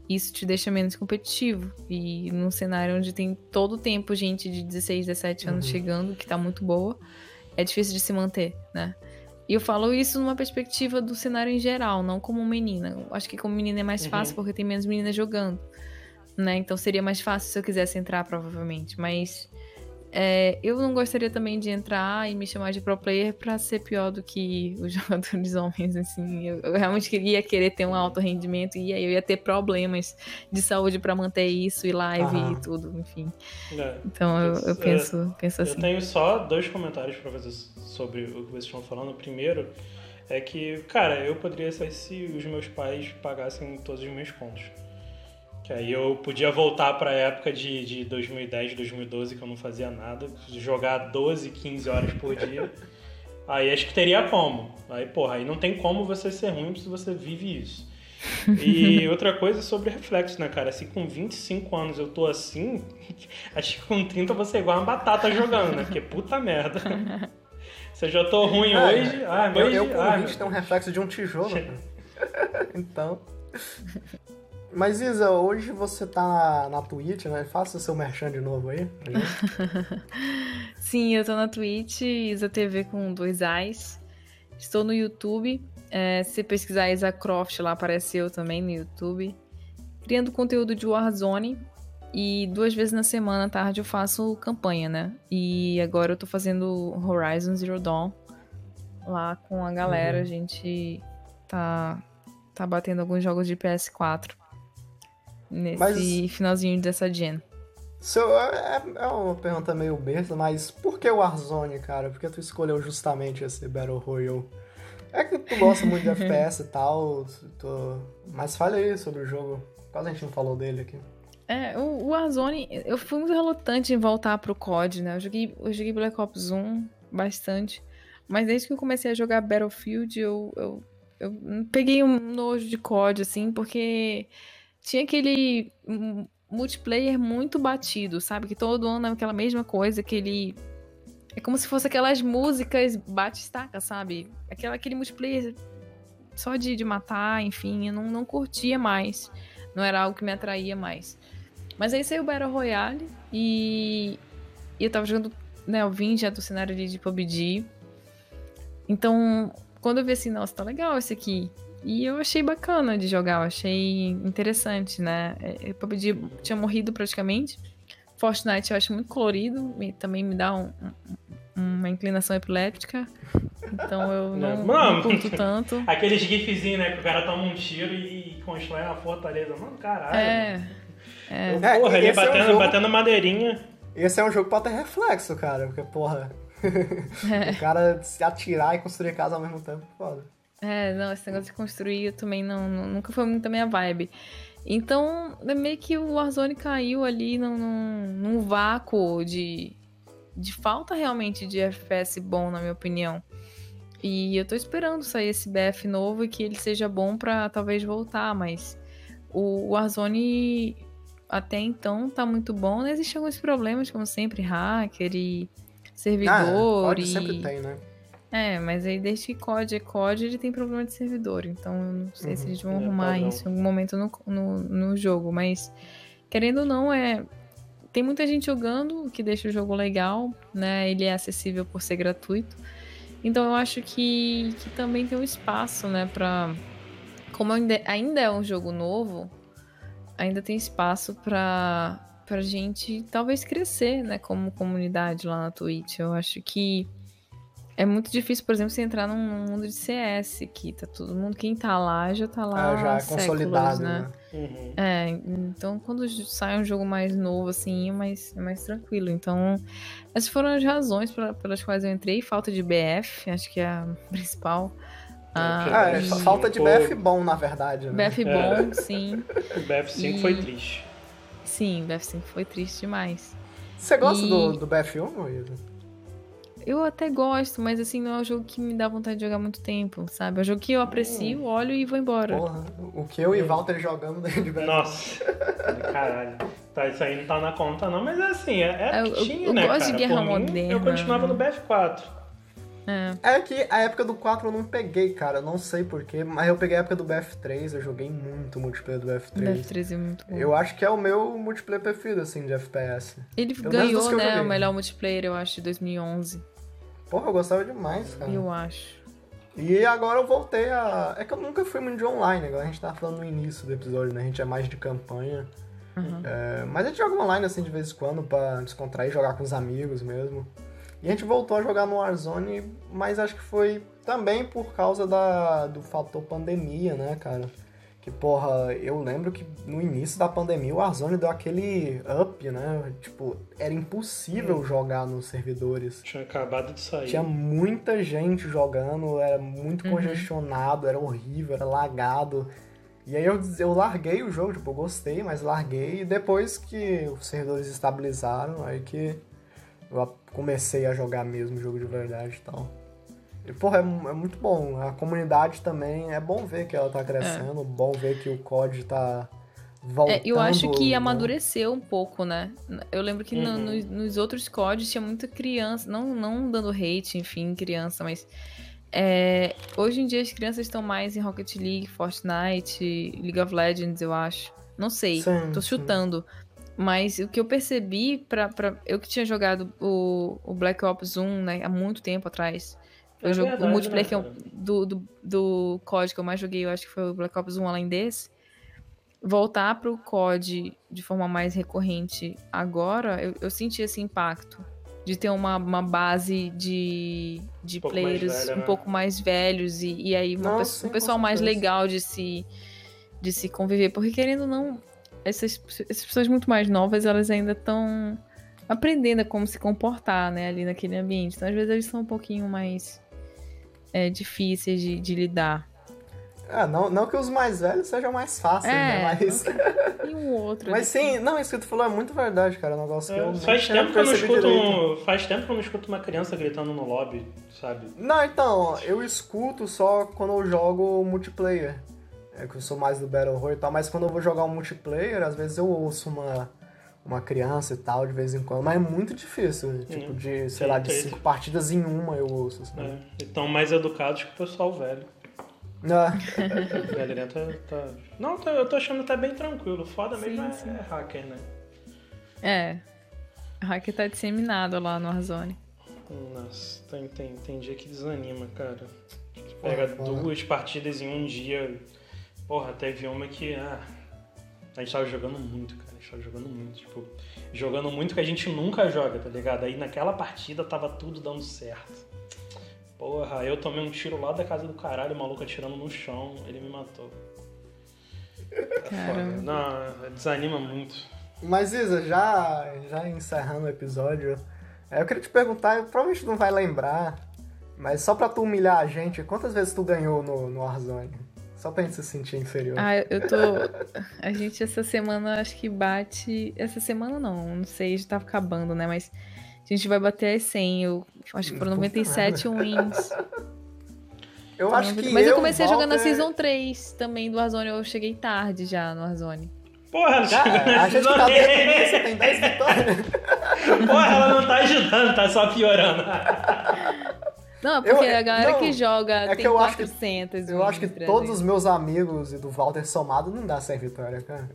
isso te deixa menos competitivo. E num cenário onde tem todo o tempo gente de 16, 17 anos uhum. chegando, que tá muito boa, é difícil de se manter, né? E eu falo isso numa perspectiva do cenário em geral, não como menina. Eu acho que como menina é mais uhum. fácil porque tem menos meninas jogando, né? Então seria mais fácil se eu quisesse entrar, provavelmente. Mas É, eu não gostaria também de entrar e me chamar de pro player pra ser pior do que os jogadores homens, assim. Eu, eu realmente queria querer ter um alto rendimento e aí eu ia ter problemas de saúde para manter isso e live Aham. e tudo, enfim. É. Então eu, eu É, penso, penso assim. Eu tenho só dois comentários pra fazer sobre o que vocês estão falando. O primeiro é que, cara, eu poderia ser se os meus pais pagassem todos os meus pontos. Que aí eu podia voltar pra época de, de 2010, 2012, que eu não fazia nada, jogar 12, 15 horas por dia. Aí acho que teria como. Aí, porra, aí não tem como você ser ruim se você vive isso. E outra coisa sobre reflexo, né, cara? Se com 25 anos eu tô assim, acho que com 30 você é igual uma batata jogando, né? Porque puta merda. Se eu já tô ruim É, hoje, ah, Eu, hoje, eu com ah, 20 tenho um reflexo de um tijolo. então. Mas Isa, hoje você tá na, na Twitch, né? Faça seu merchan de novo aí. Sim, eu tô na Twitch, Isa TV com dois Ais. Estou no YouTube. É, se pesquisar Isa Croft, lá aparece eu também no YouTube. Criando conteúdo de Warzone. E duas vezes na semana, à tarde, eu faço campanha, né? E agora eu tô fazendo Horizon Zero Dawn. Lá com a galera, Uhum. a gente tá, tá batendo alguns jogos de PS4. Nesse Mas- finalzinho dessa gen. Seu, é, é uma pergunta meio besta, mas por que o Warzone, cara? Por que tu escolheu justamente esse Battle Royale? É que tu gosta muito de FPS e tal, tu- mas fale aí sobre o jogo. Quase a gente não falou dele aqui. É, o o Warzone, eu fui muito relutante em voltar pro COD, né? Eu joguei, eu joguei Black Ops 1 bastante, mas desde que eu comecei a jogar Battlefield, eu, eu, eu peguei um nojo de COD, assim, porque tinha aquele multiplayer muito batido, sabe? Que todo ano é aquela mesma coisa, aquele... É como se fosse aquelas músicas bate-estaca, sabe? Aquela, aquele multiplayer só de, de matar, enfim, eu não, não curtia mais. Não era algo que me atraía mais. Mas aí saiu o Battle Royale e, e eu tava jogando, né, eu vim já do cenário de, de PUBG. Então, quando eu vi assim, nossa, tá legal esse aqui. E eu achei bacana de jogar, eu achei interessante, né? É, é, PUBG tinha morrido praticamente. Fortnite eu acho muito colorido e também me dá um- um- uma inclinação epiléptica. Então eu não, Não. não curto tanto. Aqueles gifzinhos, né? Que o cara toma um tiro e constrói uma fortaleza. Mano, caralho. É, é. Eu, É, porra, é um batendo, jogo- batendo madeirinha. Esse é um jogo que pode ter reflexo, cara, porque, porra, o cara se atirar e construir casa ao mesmo tempo, foda. É, não, esse negócio de construir também não, não- nunca foi muito a minha vibe. Então, é meio que o Warzone caiu ali num, num, num vácuo de, de falta realmente de FPS bom, na minha opinião. E eu tô esperando sair esse BF novo e que ele seja bom pra talvez voltar, mas o Warzone até então tá muito bom. né? Existem alguns problemas, como sempre, hacker e servidor Ah, e... sempre tem, né? É, mas aí desde que COD é COD, ele tem problema de servidor. Então eu não sei se Uhum, eles vão é arrumar padrão. isso em algum momento no, no, no jogo. Mas, querendo ou não, é. Tem muita gente jogando, o que deixa o jogo legal, né? Ele é acessível por ser gratuito. Então eu acho que, que também tem um espaço, né, pra. Como ainda, ainda é um jogo novo, ainda tem espaço pra, pra gente talvez crescer, né, como comunidade lá na Twitch. Eu acho que é muito difícil, por exemplo, você entrar num mundo de CS, que tá todo mundo, quem tá lá já tá lá. Ah, já é há séculos, consolidado, né? né? Uhum. É, então quando sai um jogo mais novo, assim, é mais, é mais tranquilo. Então, essas foram as razões pela- pelas quais eu entrei. Falta de BF, acho que é a principal. Ah, Ah, é, e- falta de. BF bom, na verdade, né? BF É. bom, sim. O BF5 E- foi triste. Sim, BF5 foi triste demais. Você gosta E- do, do BF1, Isa? Eu até gosto, mas assim, não é um jogo que me dá vontade de jogar muito tempo, sabe? É um jogo que eu aprecio, olho e vou embora. Porra, o que eu e Walter jogamos de BF1. Nossa. Caralho. Tá, isso aí não tá na conta, não, mas é assim, é, é Eu- eu- tinha, eu né, gosto de cara? guerra Por mim, Eu moderna. continuava no BF4. É. É que a época do 4 eu não peguei, cara. Eu não sei porquê, mas eu peguei a época do BF3, eu joguei muito multiplayer do BF3. BF13 é muito bom. Eu acho que é o meu multiplayer preferido, assim, de FPS. Ele dos ganhou, eu né, o melhor multiplayer, eu acho, de 2011. Porra, eu gostava demais, cara. Eu acho. E agora eu voltei a. É que eu nunca fui muito de online, agora a gente tava falando no início do episódio, né? A gente é mais de campanha. Uhum. É, mas a gente joga online assim de vez em quando pra descontrair, jogar com os amigos mesmo. E a gente voltou a jogar no Warzone, mas acho que foi também por causa da, do fator pandemia, né, cara? Que, porra, eu lembro que no início da pandemia o Warzone deu aquele up, né? Tipo, era impossível hum. jogar nos servidores. Tinha acabado de sair. Tinha muita gente jogando, era muito uhum. congestionado, era horrível, era lagado. E aí eu, eu larguei o jogo, tipo, eu gostei, mas larguei. E depois que os servidores estabilizaram, aí que eu comecei a jogar mesmo jogo de verdade e tal. E, porra, é, é, muito bom. A comunidade também, é bom ver que ela tá crescendo, é. bom ver que o COD tá voltando. É, eu acho que né? amadureceu um pouco, né? Eu lembro que uhum. no, no, nos outros CODs tinha muita criança, não, não dando hate, enfim, criança, mas... É, hoje em dia as crianças estão mais em Rocket League, Fortnite, League of Legends, eu acho. Não sei, sim, tô chutando. Sim. Mas o que eu percebi, pra, pra, eu que tinha jogado o, o Black Ops 1 né, há muito tempo atrás, é jogo, verdade, o multiplayer né, eu, do, do, do COD que eu mais joguei, eu acho que foi o Black Ops 1 além desse. Voltar pro COD de forma mais recorrente agora, eu, eu senti esse impacto. De ter uma, uma base de, de um players velha, um né? pouco mais velhos e, e aí uma, Nossa, um pessoal mais legal de se, de se conviver. Porque querendo ou não, essas, essas pessoas muito mais novas, elas ainda estão aprendendo a como se comportar, né, ali naquele ambiente. Então, às vezes, eles são um pouquinho mais é, difíceis de, de lidar. Ah, não, não que os mais velhos sejam mais fáceis, né, é, né? Mas. E um outro. Mas sim, não, isso que tu falou é muito verdade, cara. Um negócio que é, eu faz tempo que eu não escuto um, Faz tempo que eu não escuto uma criança gritando no lobby, sabe? Não, então, eu escuto só quando eu jogo multiplayer. É que eu sou mais do Battle Royale e tal, mas quando eu vou jogar um multiplayer, às vezes eu ouço uma uma criança e tal, de vez em quando, mas é muito difícil, tipo, de, sei lá, de cinco partidas em uma eu ouço. Assim. É. Estão mais educados que o pessoal velho. Ah. a galerinha tá, tá... Não, tá, eu tô achando até bem tranquilo. Foda sim, mesmo sim. é, hacker, né? É. O hacker tá disseminado lá no Warzone. Nossa, tem, tem, tem dia que desanima, cara. Pega Porra, duas partidas em um dia. Porra, teve uma que. Ah, a gente tava jogando muito, cara. Jogando muito. Tipo, jogando muito que a gente nunca joga, tá ligado? Aí naquela partida tava tudo dando certo. Porra, eu tomei um tiro lá da casa do caralho, o maluco atirando no chão, ele me matou. Caramba. Não, desanima muito. Mas Isa, já, já encerrando o episódio, é, eu queria te perguntar, provavelmente não vai lembrar, mas só pra tu humilhar a gente, quantas vezes tu ganhou no, no Warzone? Só pra gente se sentir inferior. Ah, eu tô. A gente essa semana acho que bate. Essa semana não, não sei, já tá acabando, né? Mas a gente vai bater as 100. Eu acho que foram 97 wins. Eu acho que. Mas eu, eu comecei Walter... jogando a Season 3 também do Warzone. Eu cheguei tarde já no Warzone. Porra, Cara, a gente tá bem, você tem 10 vitórias. Porra, ela não tá ajudando, tá só piorando. Não, porque eu, a galera não, que joga é tem que eu 400. Acho que, eu acho que todos os meus amigos e do Walter somado não dá 100 vitória, cara.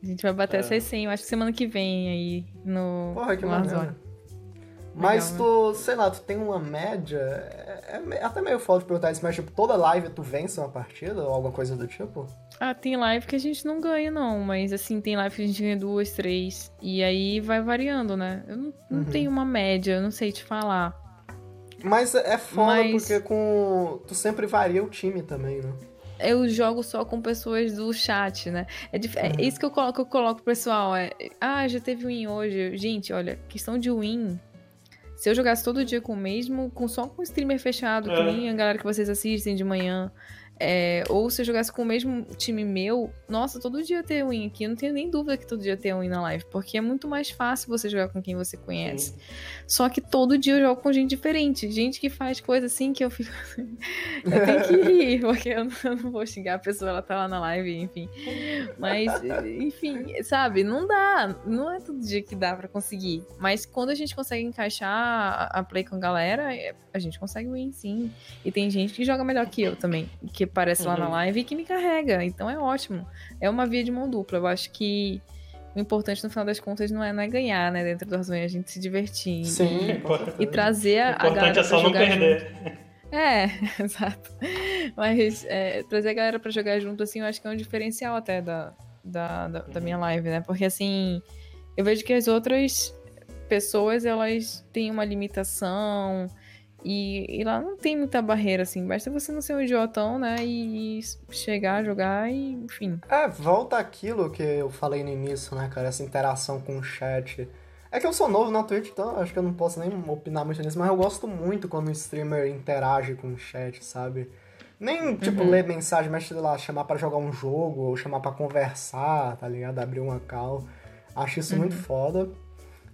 A gente vai bater é. essas 100, eu acho que semana que vem aí no, Porra, que no Warzone. Mas Legal, tu, né? sei lá, tu tem uma média. É, é, até meio foda de perguntar isso, mas tipo, toda live tu vence uma partida ou alguma coisa do tipo? Ah, tem live que a gente não ganha, não, mas assim, tem live que a gente ganha duas, três. E aí vai variando, né? Eu não, não uhum. tenho uma média, eu não sei te falar. Mas é foda Mas... porque com. Tu sempre varia o time também, né? Eu jogo só com pessoas do chat, né? É, dif... é uhum. isso que eu coloco, eu coloco pessoal. É, ah, já teve win hoje. Gente, olha, questão de win. Se eu jogasse todo dia com o mesmo, com só com o streamer fechado, é. que nem a galera que vocês assistem de manhã, é, ou se eu jogasse com o mesmo time meu, nossa, todo dia ter win aqui. Eu não tenho nem dúvida que todo dia ter win na live. Porque é muito mais fácil você jogar com quem você conhece. Sim. Só que todo dia eu jogo com gente diferente. Gente que faz coisa assim que eu fico. eu tenho que rir, porque eu não, eu não, vou xingar a pessoa, ela tá lá na live, enfim. Mas, enfim, sabe? Não dá. Não é todo dia que dá para conseguir. Mas quando a gente consegue encaixar a play com a galera, é, a gente consegue win, sim. E tem gente que joga melhor que eu também. Que aparece uhum. lá na uhum. live e que me carrega. Então é ótimo. É uma via de mão dupla. Eu acho que o importante no final das contas não é, não é ganhar, né? Dentro do Razões, a gente se divertir. Sim, e, e trazer a, a galera. é só não perder. Junto. É, exato. Mas é, trazer a galera pra jogar junto, assim, eu acho que é um diferencial até da, da, da, da minha live, né? Porque assim, eu vejo que as outras pessoas, elas têm uma limitação e, e, lá não tem muita barreira, assim. Basta você não ser um idiotão, né? E, chegar, jogar e, enfim. É, volta aquilo que eu falei no início, né, cara? Essa interação com o chat. É que eu sou novo na Twitch, então acho que eu não posso nem opinar muito nisso, mas eu gosto muito quando o streamer interage com o chat, sabe? Nem, tipo, uhum. ler mensagem, mas, sei lá, chamar para jogar um jogo, ou chamar para conversar, tá ligado? Abrir uma call. Acho isso uhum. muito foda.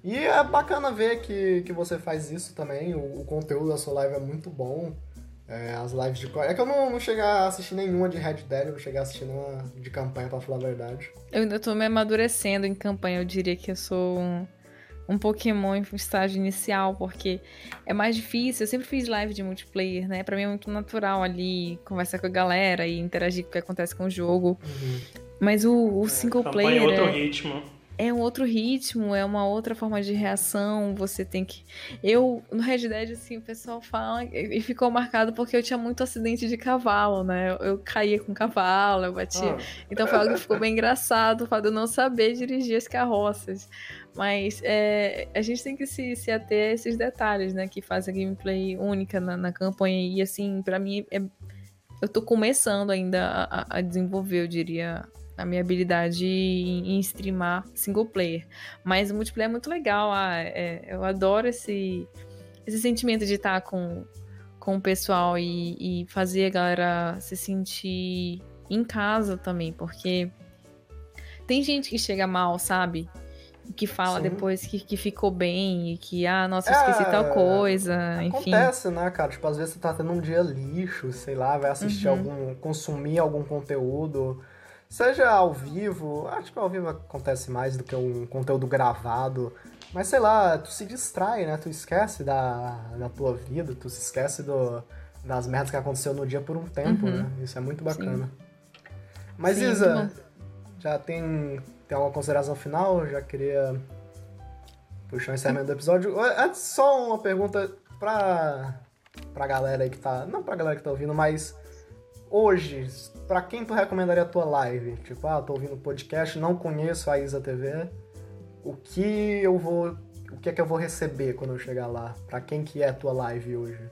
E é bacana ver que, que você faz isso também. O, o conteúdo da sua live é muito bom. É, as lives de. É que eu não, não cheguei a assistir nenhuma de Red Dead, eu não cheguei a assistir nenhuma de campanha, pra falar a verdade. Eu ainda tô me amadurecendo em campanha, eu diria que eu sou um, um Pokémon em estágio inicial, porque é mais difícil. Eu sempre fiz live de multiplayer, né? Pra mim é muito natural ali conversar com a galera e interagir com o que acontece com o jogo. Uhum. Mas o, o single é, player. É outro ritmo é um outro ritmo, é uma outra forma de reação. Você tem que. Eu, no Red Dead, assim, o pessoal fala. E ficou marcado porque eu tinha muito acidente de cavalo, né? Eu, eu caía com cavalo, eu batia. Ah. Então foi algo que ficou bem engraçado, o fato de eu não saber dirigir as carroças. Mas é, a gente tem que se, se ater a esses detalhes, né? Que fazem a gameplay única na, na campanha. E assim, para mim, é, eu tô começando ainda a, a desenvolver, eu diria, a minha habilidade em, em, streamar single player. Mas o multiplayer é muito legal. Ah, é, eu adoro esse, esse sentimento de estar com, com o pessoal e, e fazer a galera se sentir em casa também, porque tem gente que chega mal, sabe? Que fala Sim. depois que, que ficou bem e que, ah, nossa, eu esqueci é, tal coisa, acontece, enfim. Acontece, né, cara? Tipo, às vezes você tá tendo um dia lixo, sei lá, vai assistir uhum. algum, consumir algum conteúdo Seja ao vivo, acho que ao vivo acontece mais do que um conteúdo gravado. Mas sei lá, tu se distrai, né? Tu esquece da, da tua vida, tu se esquece do, das merdas que aconteceu no dia por um tempo, uhum. né? Isso é muito bacana. Sim. Mas Sim, Isa, já tem, tem alguma consideração final? Já queria puxar o encerramento do episódio. Antes, só uma pergunta pra, pra galera aí que tá. Não pra galera que tá ouvindo, mas hoje, para quem tu recomendaria a tua live? Tipo, ah, tô ouvindo podcast, não conheço a Isa TV. O que eu vou. O que é que eu vou receber quando eu chegar lá? Para quem que é a tua live hoje?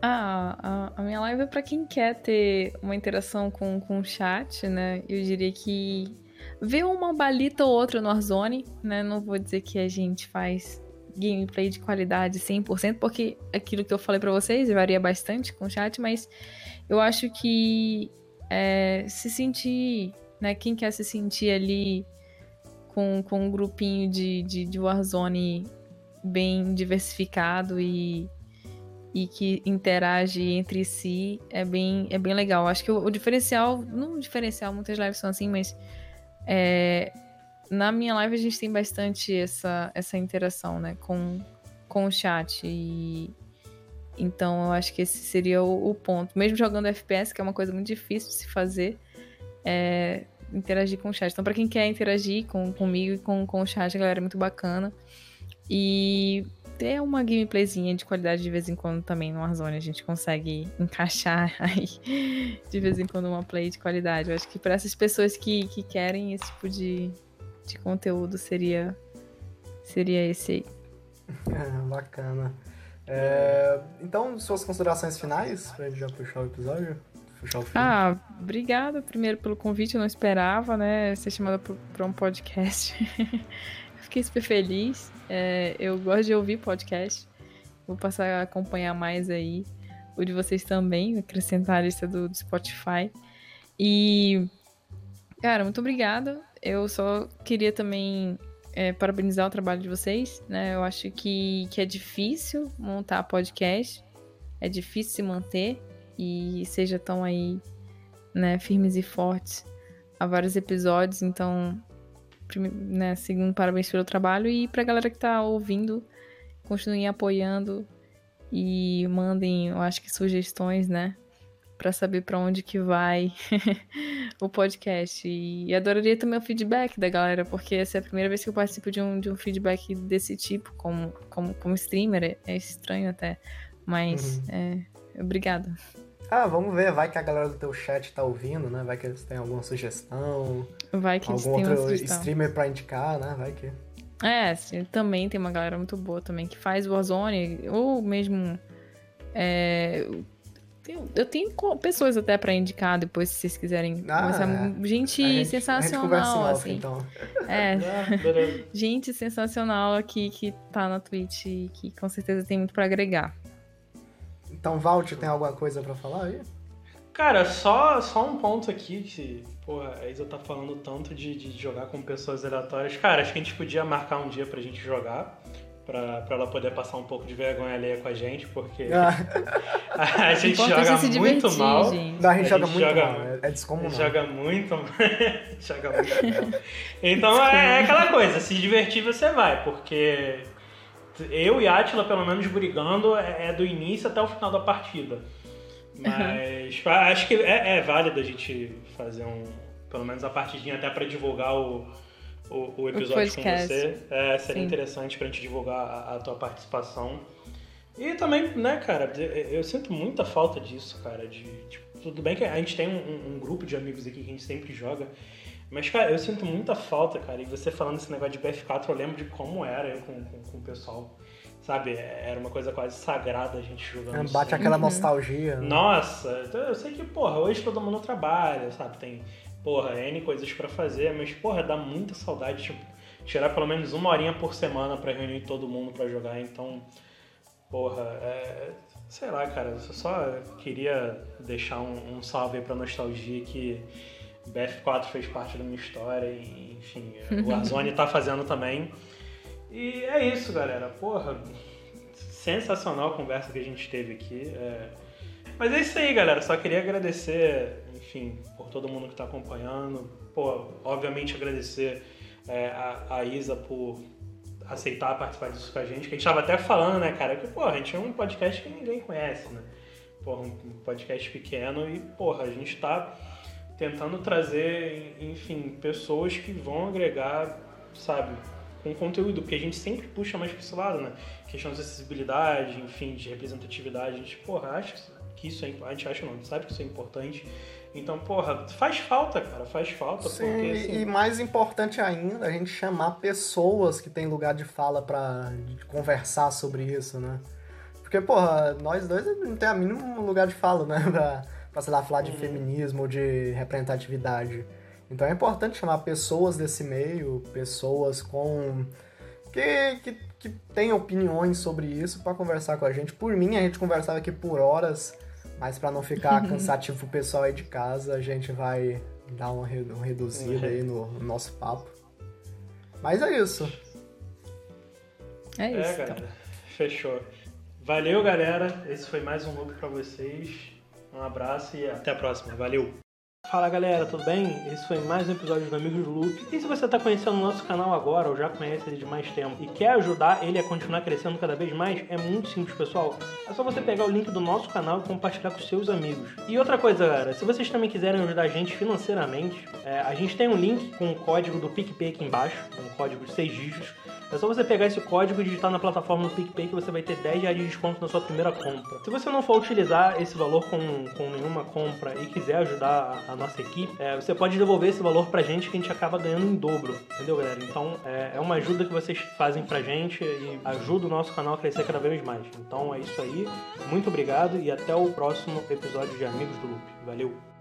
Ah, a, minha live é para quem quer ter uma interação com, com o chat, né? Eu diria que ver uma balita ou outra no Warzone, né? Não vou dizer que a gente faz gameplay de qualidade 100%, porque aquilo que eu falei para vocês varia bastante com o chat, mas eu acho que é, se sentir, né? Quem quer se sentir ali com, com um grupinho de, de, de Warzone bem diversificado e, e que interage entre si é bem, é bem legal. Acho que o, o diferencial, não diferencial, muitas lives são assim, mas é, na minha live a gente tem bastante essa, essa interação, né, com, com o chat e então eu acho que esse seria o, o, ponto. Mesmo jogando FPS, que é uma coisa muito difícil de se fazer, é interagir com o chat. Então, para quem quer interagir com, comigo e com, com o chat, a galera é muito bacana. E ter uma gameplayzinha de qualidade de vez em quando também no Warzone. A gente consegue encaixar aí de vez em quando uma play de qualidade. Eu acho que para essas pessoas que, que querem esse tipo de, de conteúdo seria, seria esse aí. Bacana. É, então, suas considerações finais, pra gente já puxar o episódio? Puxar o fim. Ah, obrigada primeiro pelo convite, eu não esperava, né, ser chamada pra um podcast. Fiquei super feliz. É, eu gosto de ouvir podcast. Vou passar a acompanhar mais aí. O de vocês também, acrescentar a lista do, do Spotify. E, cara, muito obrigada. Eu só queria também é, parabenizar o trabalho de vocês, né? Eu acho que, que é difícil montar podcast, é difícil se manter e seja tão aí, né, firmes e fortes há vários episódios, então, né, segundo parabéns pelo trabalho e pra galera que tá ouvindo, continuem apoiando e mandem, eu acho que sugestões, né, para saber para onde que vai o podcast. E adoraria também o feedback da galera, porque essa é a primeira vez que eu participo de um, de um feedback desse tipo, como, como, como streamer. É, é estranho até. Mas, uhum. é, obrigada. Ah, vamos ver, vai que a galera do teu chat tá ouvindo, né? Vai que eles têm alguma sugestão. Vai que algum eles outro streamer pra indicar, né? Vai que. É, sim, também tem uma galera muito boa também que faz Warzone, ou mesmo. É, eu, eu tenho pessoas até pra indicar depois, se vocês quiserem ah, conversar. Gente, a gente sensacional, a gente conversa em off, assim. Então. É. Ah, gente sensacional aqui que tá na Twitch e que com certeza tem muito pra agregar. Então, Valt, tem alguma coisa pra falar aí? Cara, só, só um ponto aqui que, porra, a Isa tá falando tanto de, de jogar com pessoas aleatórias. Cara, acho que a gente podia marcar um dia pra gente jogar. Pra, pra ela poder passar um pouco de vergonha alheia com a gente, porque Ah, a gente joga é se muito mal. gente. não, a gente A joga gente muito joga- mal, é- é descomunal. Joga muito, joga muito. mal. Então é, é aquela coisa, se divertir você vai, porque eu e Atila, pelo menos brigando, é é do início até o final da partida. Mas pa- acho que é, é válido a gente fazer um, pelo menos a partidinha até pra divulgar o, o, o episódio com podcast. você. É, seria Sim. interessante pra gente divulgar a, a tua participação. E também, né, cara, eu, eu sinto muita falta disso, cara. De, tipo, tudo bem que a gente tem um, um grupo de amigos aqui que a gente sempre joga. Mas, cara, eu sinto muita falta, cara. E você falando esse negócio de BF4, eu lembro de como era eu com, com, com o pessoal. Sabe? Era uma coisa quase sagrada a gente jogando. É, Bate assim. aquela nostalgia. né? Nossa, então eu sei que, porra, hoje todo mundo trabalha, sabe? Tem, porra, N coisas pra fazer, mas, porra, dá muita saudade, tipo, tirar pelo menos uma horinha por semana pra reunir todo mundo pra jogar, então, porra, é, sei lá, cara, eu só queria deixar um, um salve aí pra nostalgia que BF4 fez parte da minha história e, enfim, o Warzone tá fazendo também. E é isso, galera, porra, sensacional a conversa que a gente teve aqui. é, mas é isso aí, galera. Só queria agradecer, enfim, todo mundo que tá acompanhando. Pô, obviamente agradecer é, a, a Isa por aceitar participar disso com a gente. Que a gente tava até falando, né, cara, que, pô, a gente é um podcast que ninguém conhece, né? Porra, um podcast pequeno e, porra, a gente tá tentando trazer, enfim, pessoas que vão agregar, sabe, com conteúdo, porque a gente sempre puxa mais pra esse lado, né? Questão de acessibilidade, enfim, de representatividade, a gente, porra, acha que isso é a gente acha não, sabe que isso é importante. Então, porra, faz falta, cara, faz falta, Sim, porque e- assim, e mais importante ainda, a gente chamar pessoas que têm lugar de fala pra conversar sobre isso, né? Porque, porra, nós dois não tem a mínimo lugar de fala, né? Pra, pra sei lá, falar de Uhum. feminismo, de representatividade. Então é importante chamar pessoas desse meio, pessoas com. que, que, que têm opiniões sobre isso pra conversar com a gente. Por mim, a gente conversava aqui por horas, mas pra não ficar cansativo pro pessoal aí de casa, a gente vai dar uma, re- uma reduzida aí no, no nosso papo. Mas é isso. É isso. É, então. galera. Fechou. Valeu, galera. Esse foi mais um loop pra vocês. Um abraço e até a próxima. Valeu. Fala galera, tudo bem? Esse foi mais um episódio do Amigos Loop. E se você está conhecendo o nosso canal agora ou já conhece ele de mais tempo e quer ajudar ele a continuar crescendo cada vez mais, é muito simples, pessoal. É só você pegar o link do nosso canal e compartilhar com seus amigos. E outra coisa, galera, se vocês também quiserem ajudar a gente financeiramente, é, a gente tem um link com o código do PicPay aqui embaixo, um código de 6 dígitos. É só você pegar esse código e digitar na plataforma do PicPay que você vai ter 10 reais de desconto na sua primeira compra. Se você não for utilizar esse valor com, com nenhuma compra e quiser ajudar a, a nossa equipe, é, você pode devolver esse valor pra gente que a gente acaba ganhando em dobro. Entendeu, galera? Então é, é uma ajuda que vocês fazem pra gente e ajuda o nosso canal a crescer cada vez mais. Então é isso aí. Muito obrigado e até o próximo episódio de Amigos do Loop. Valeu!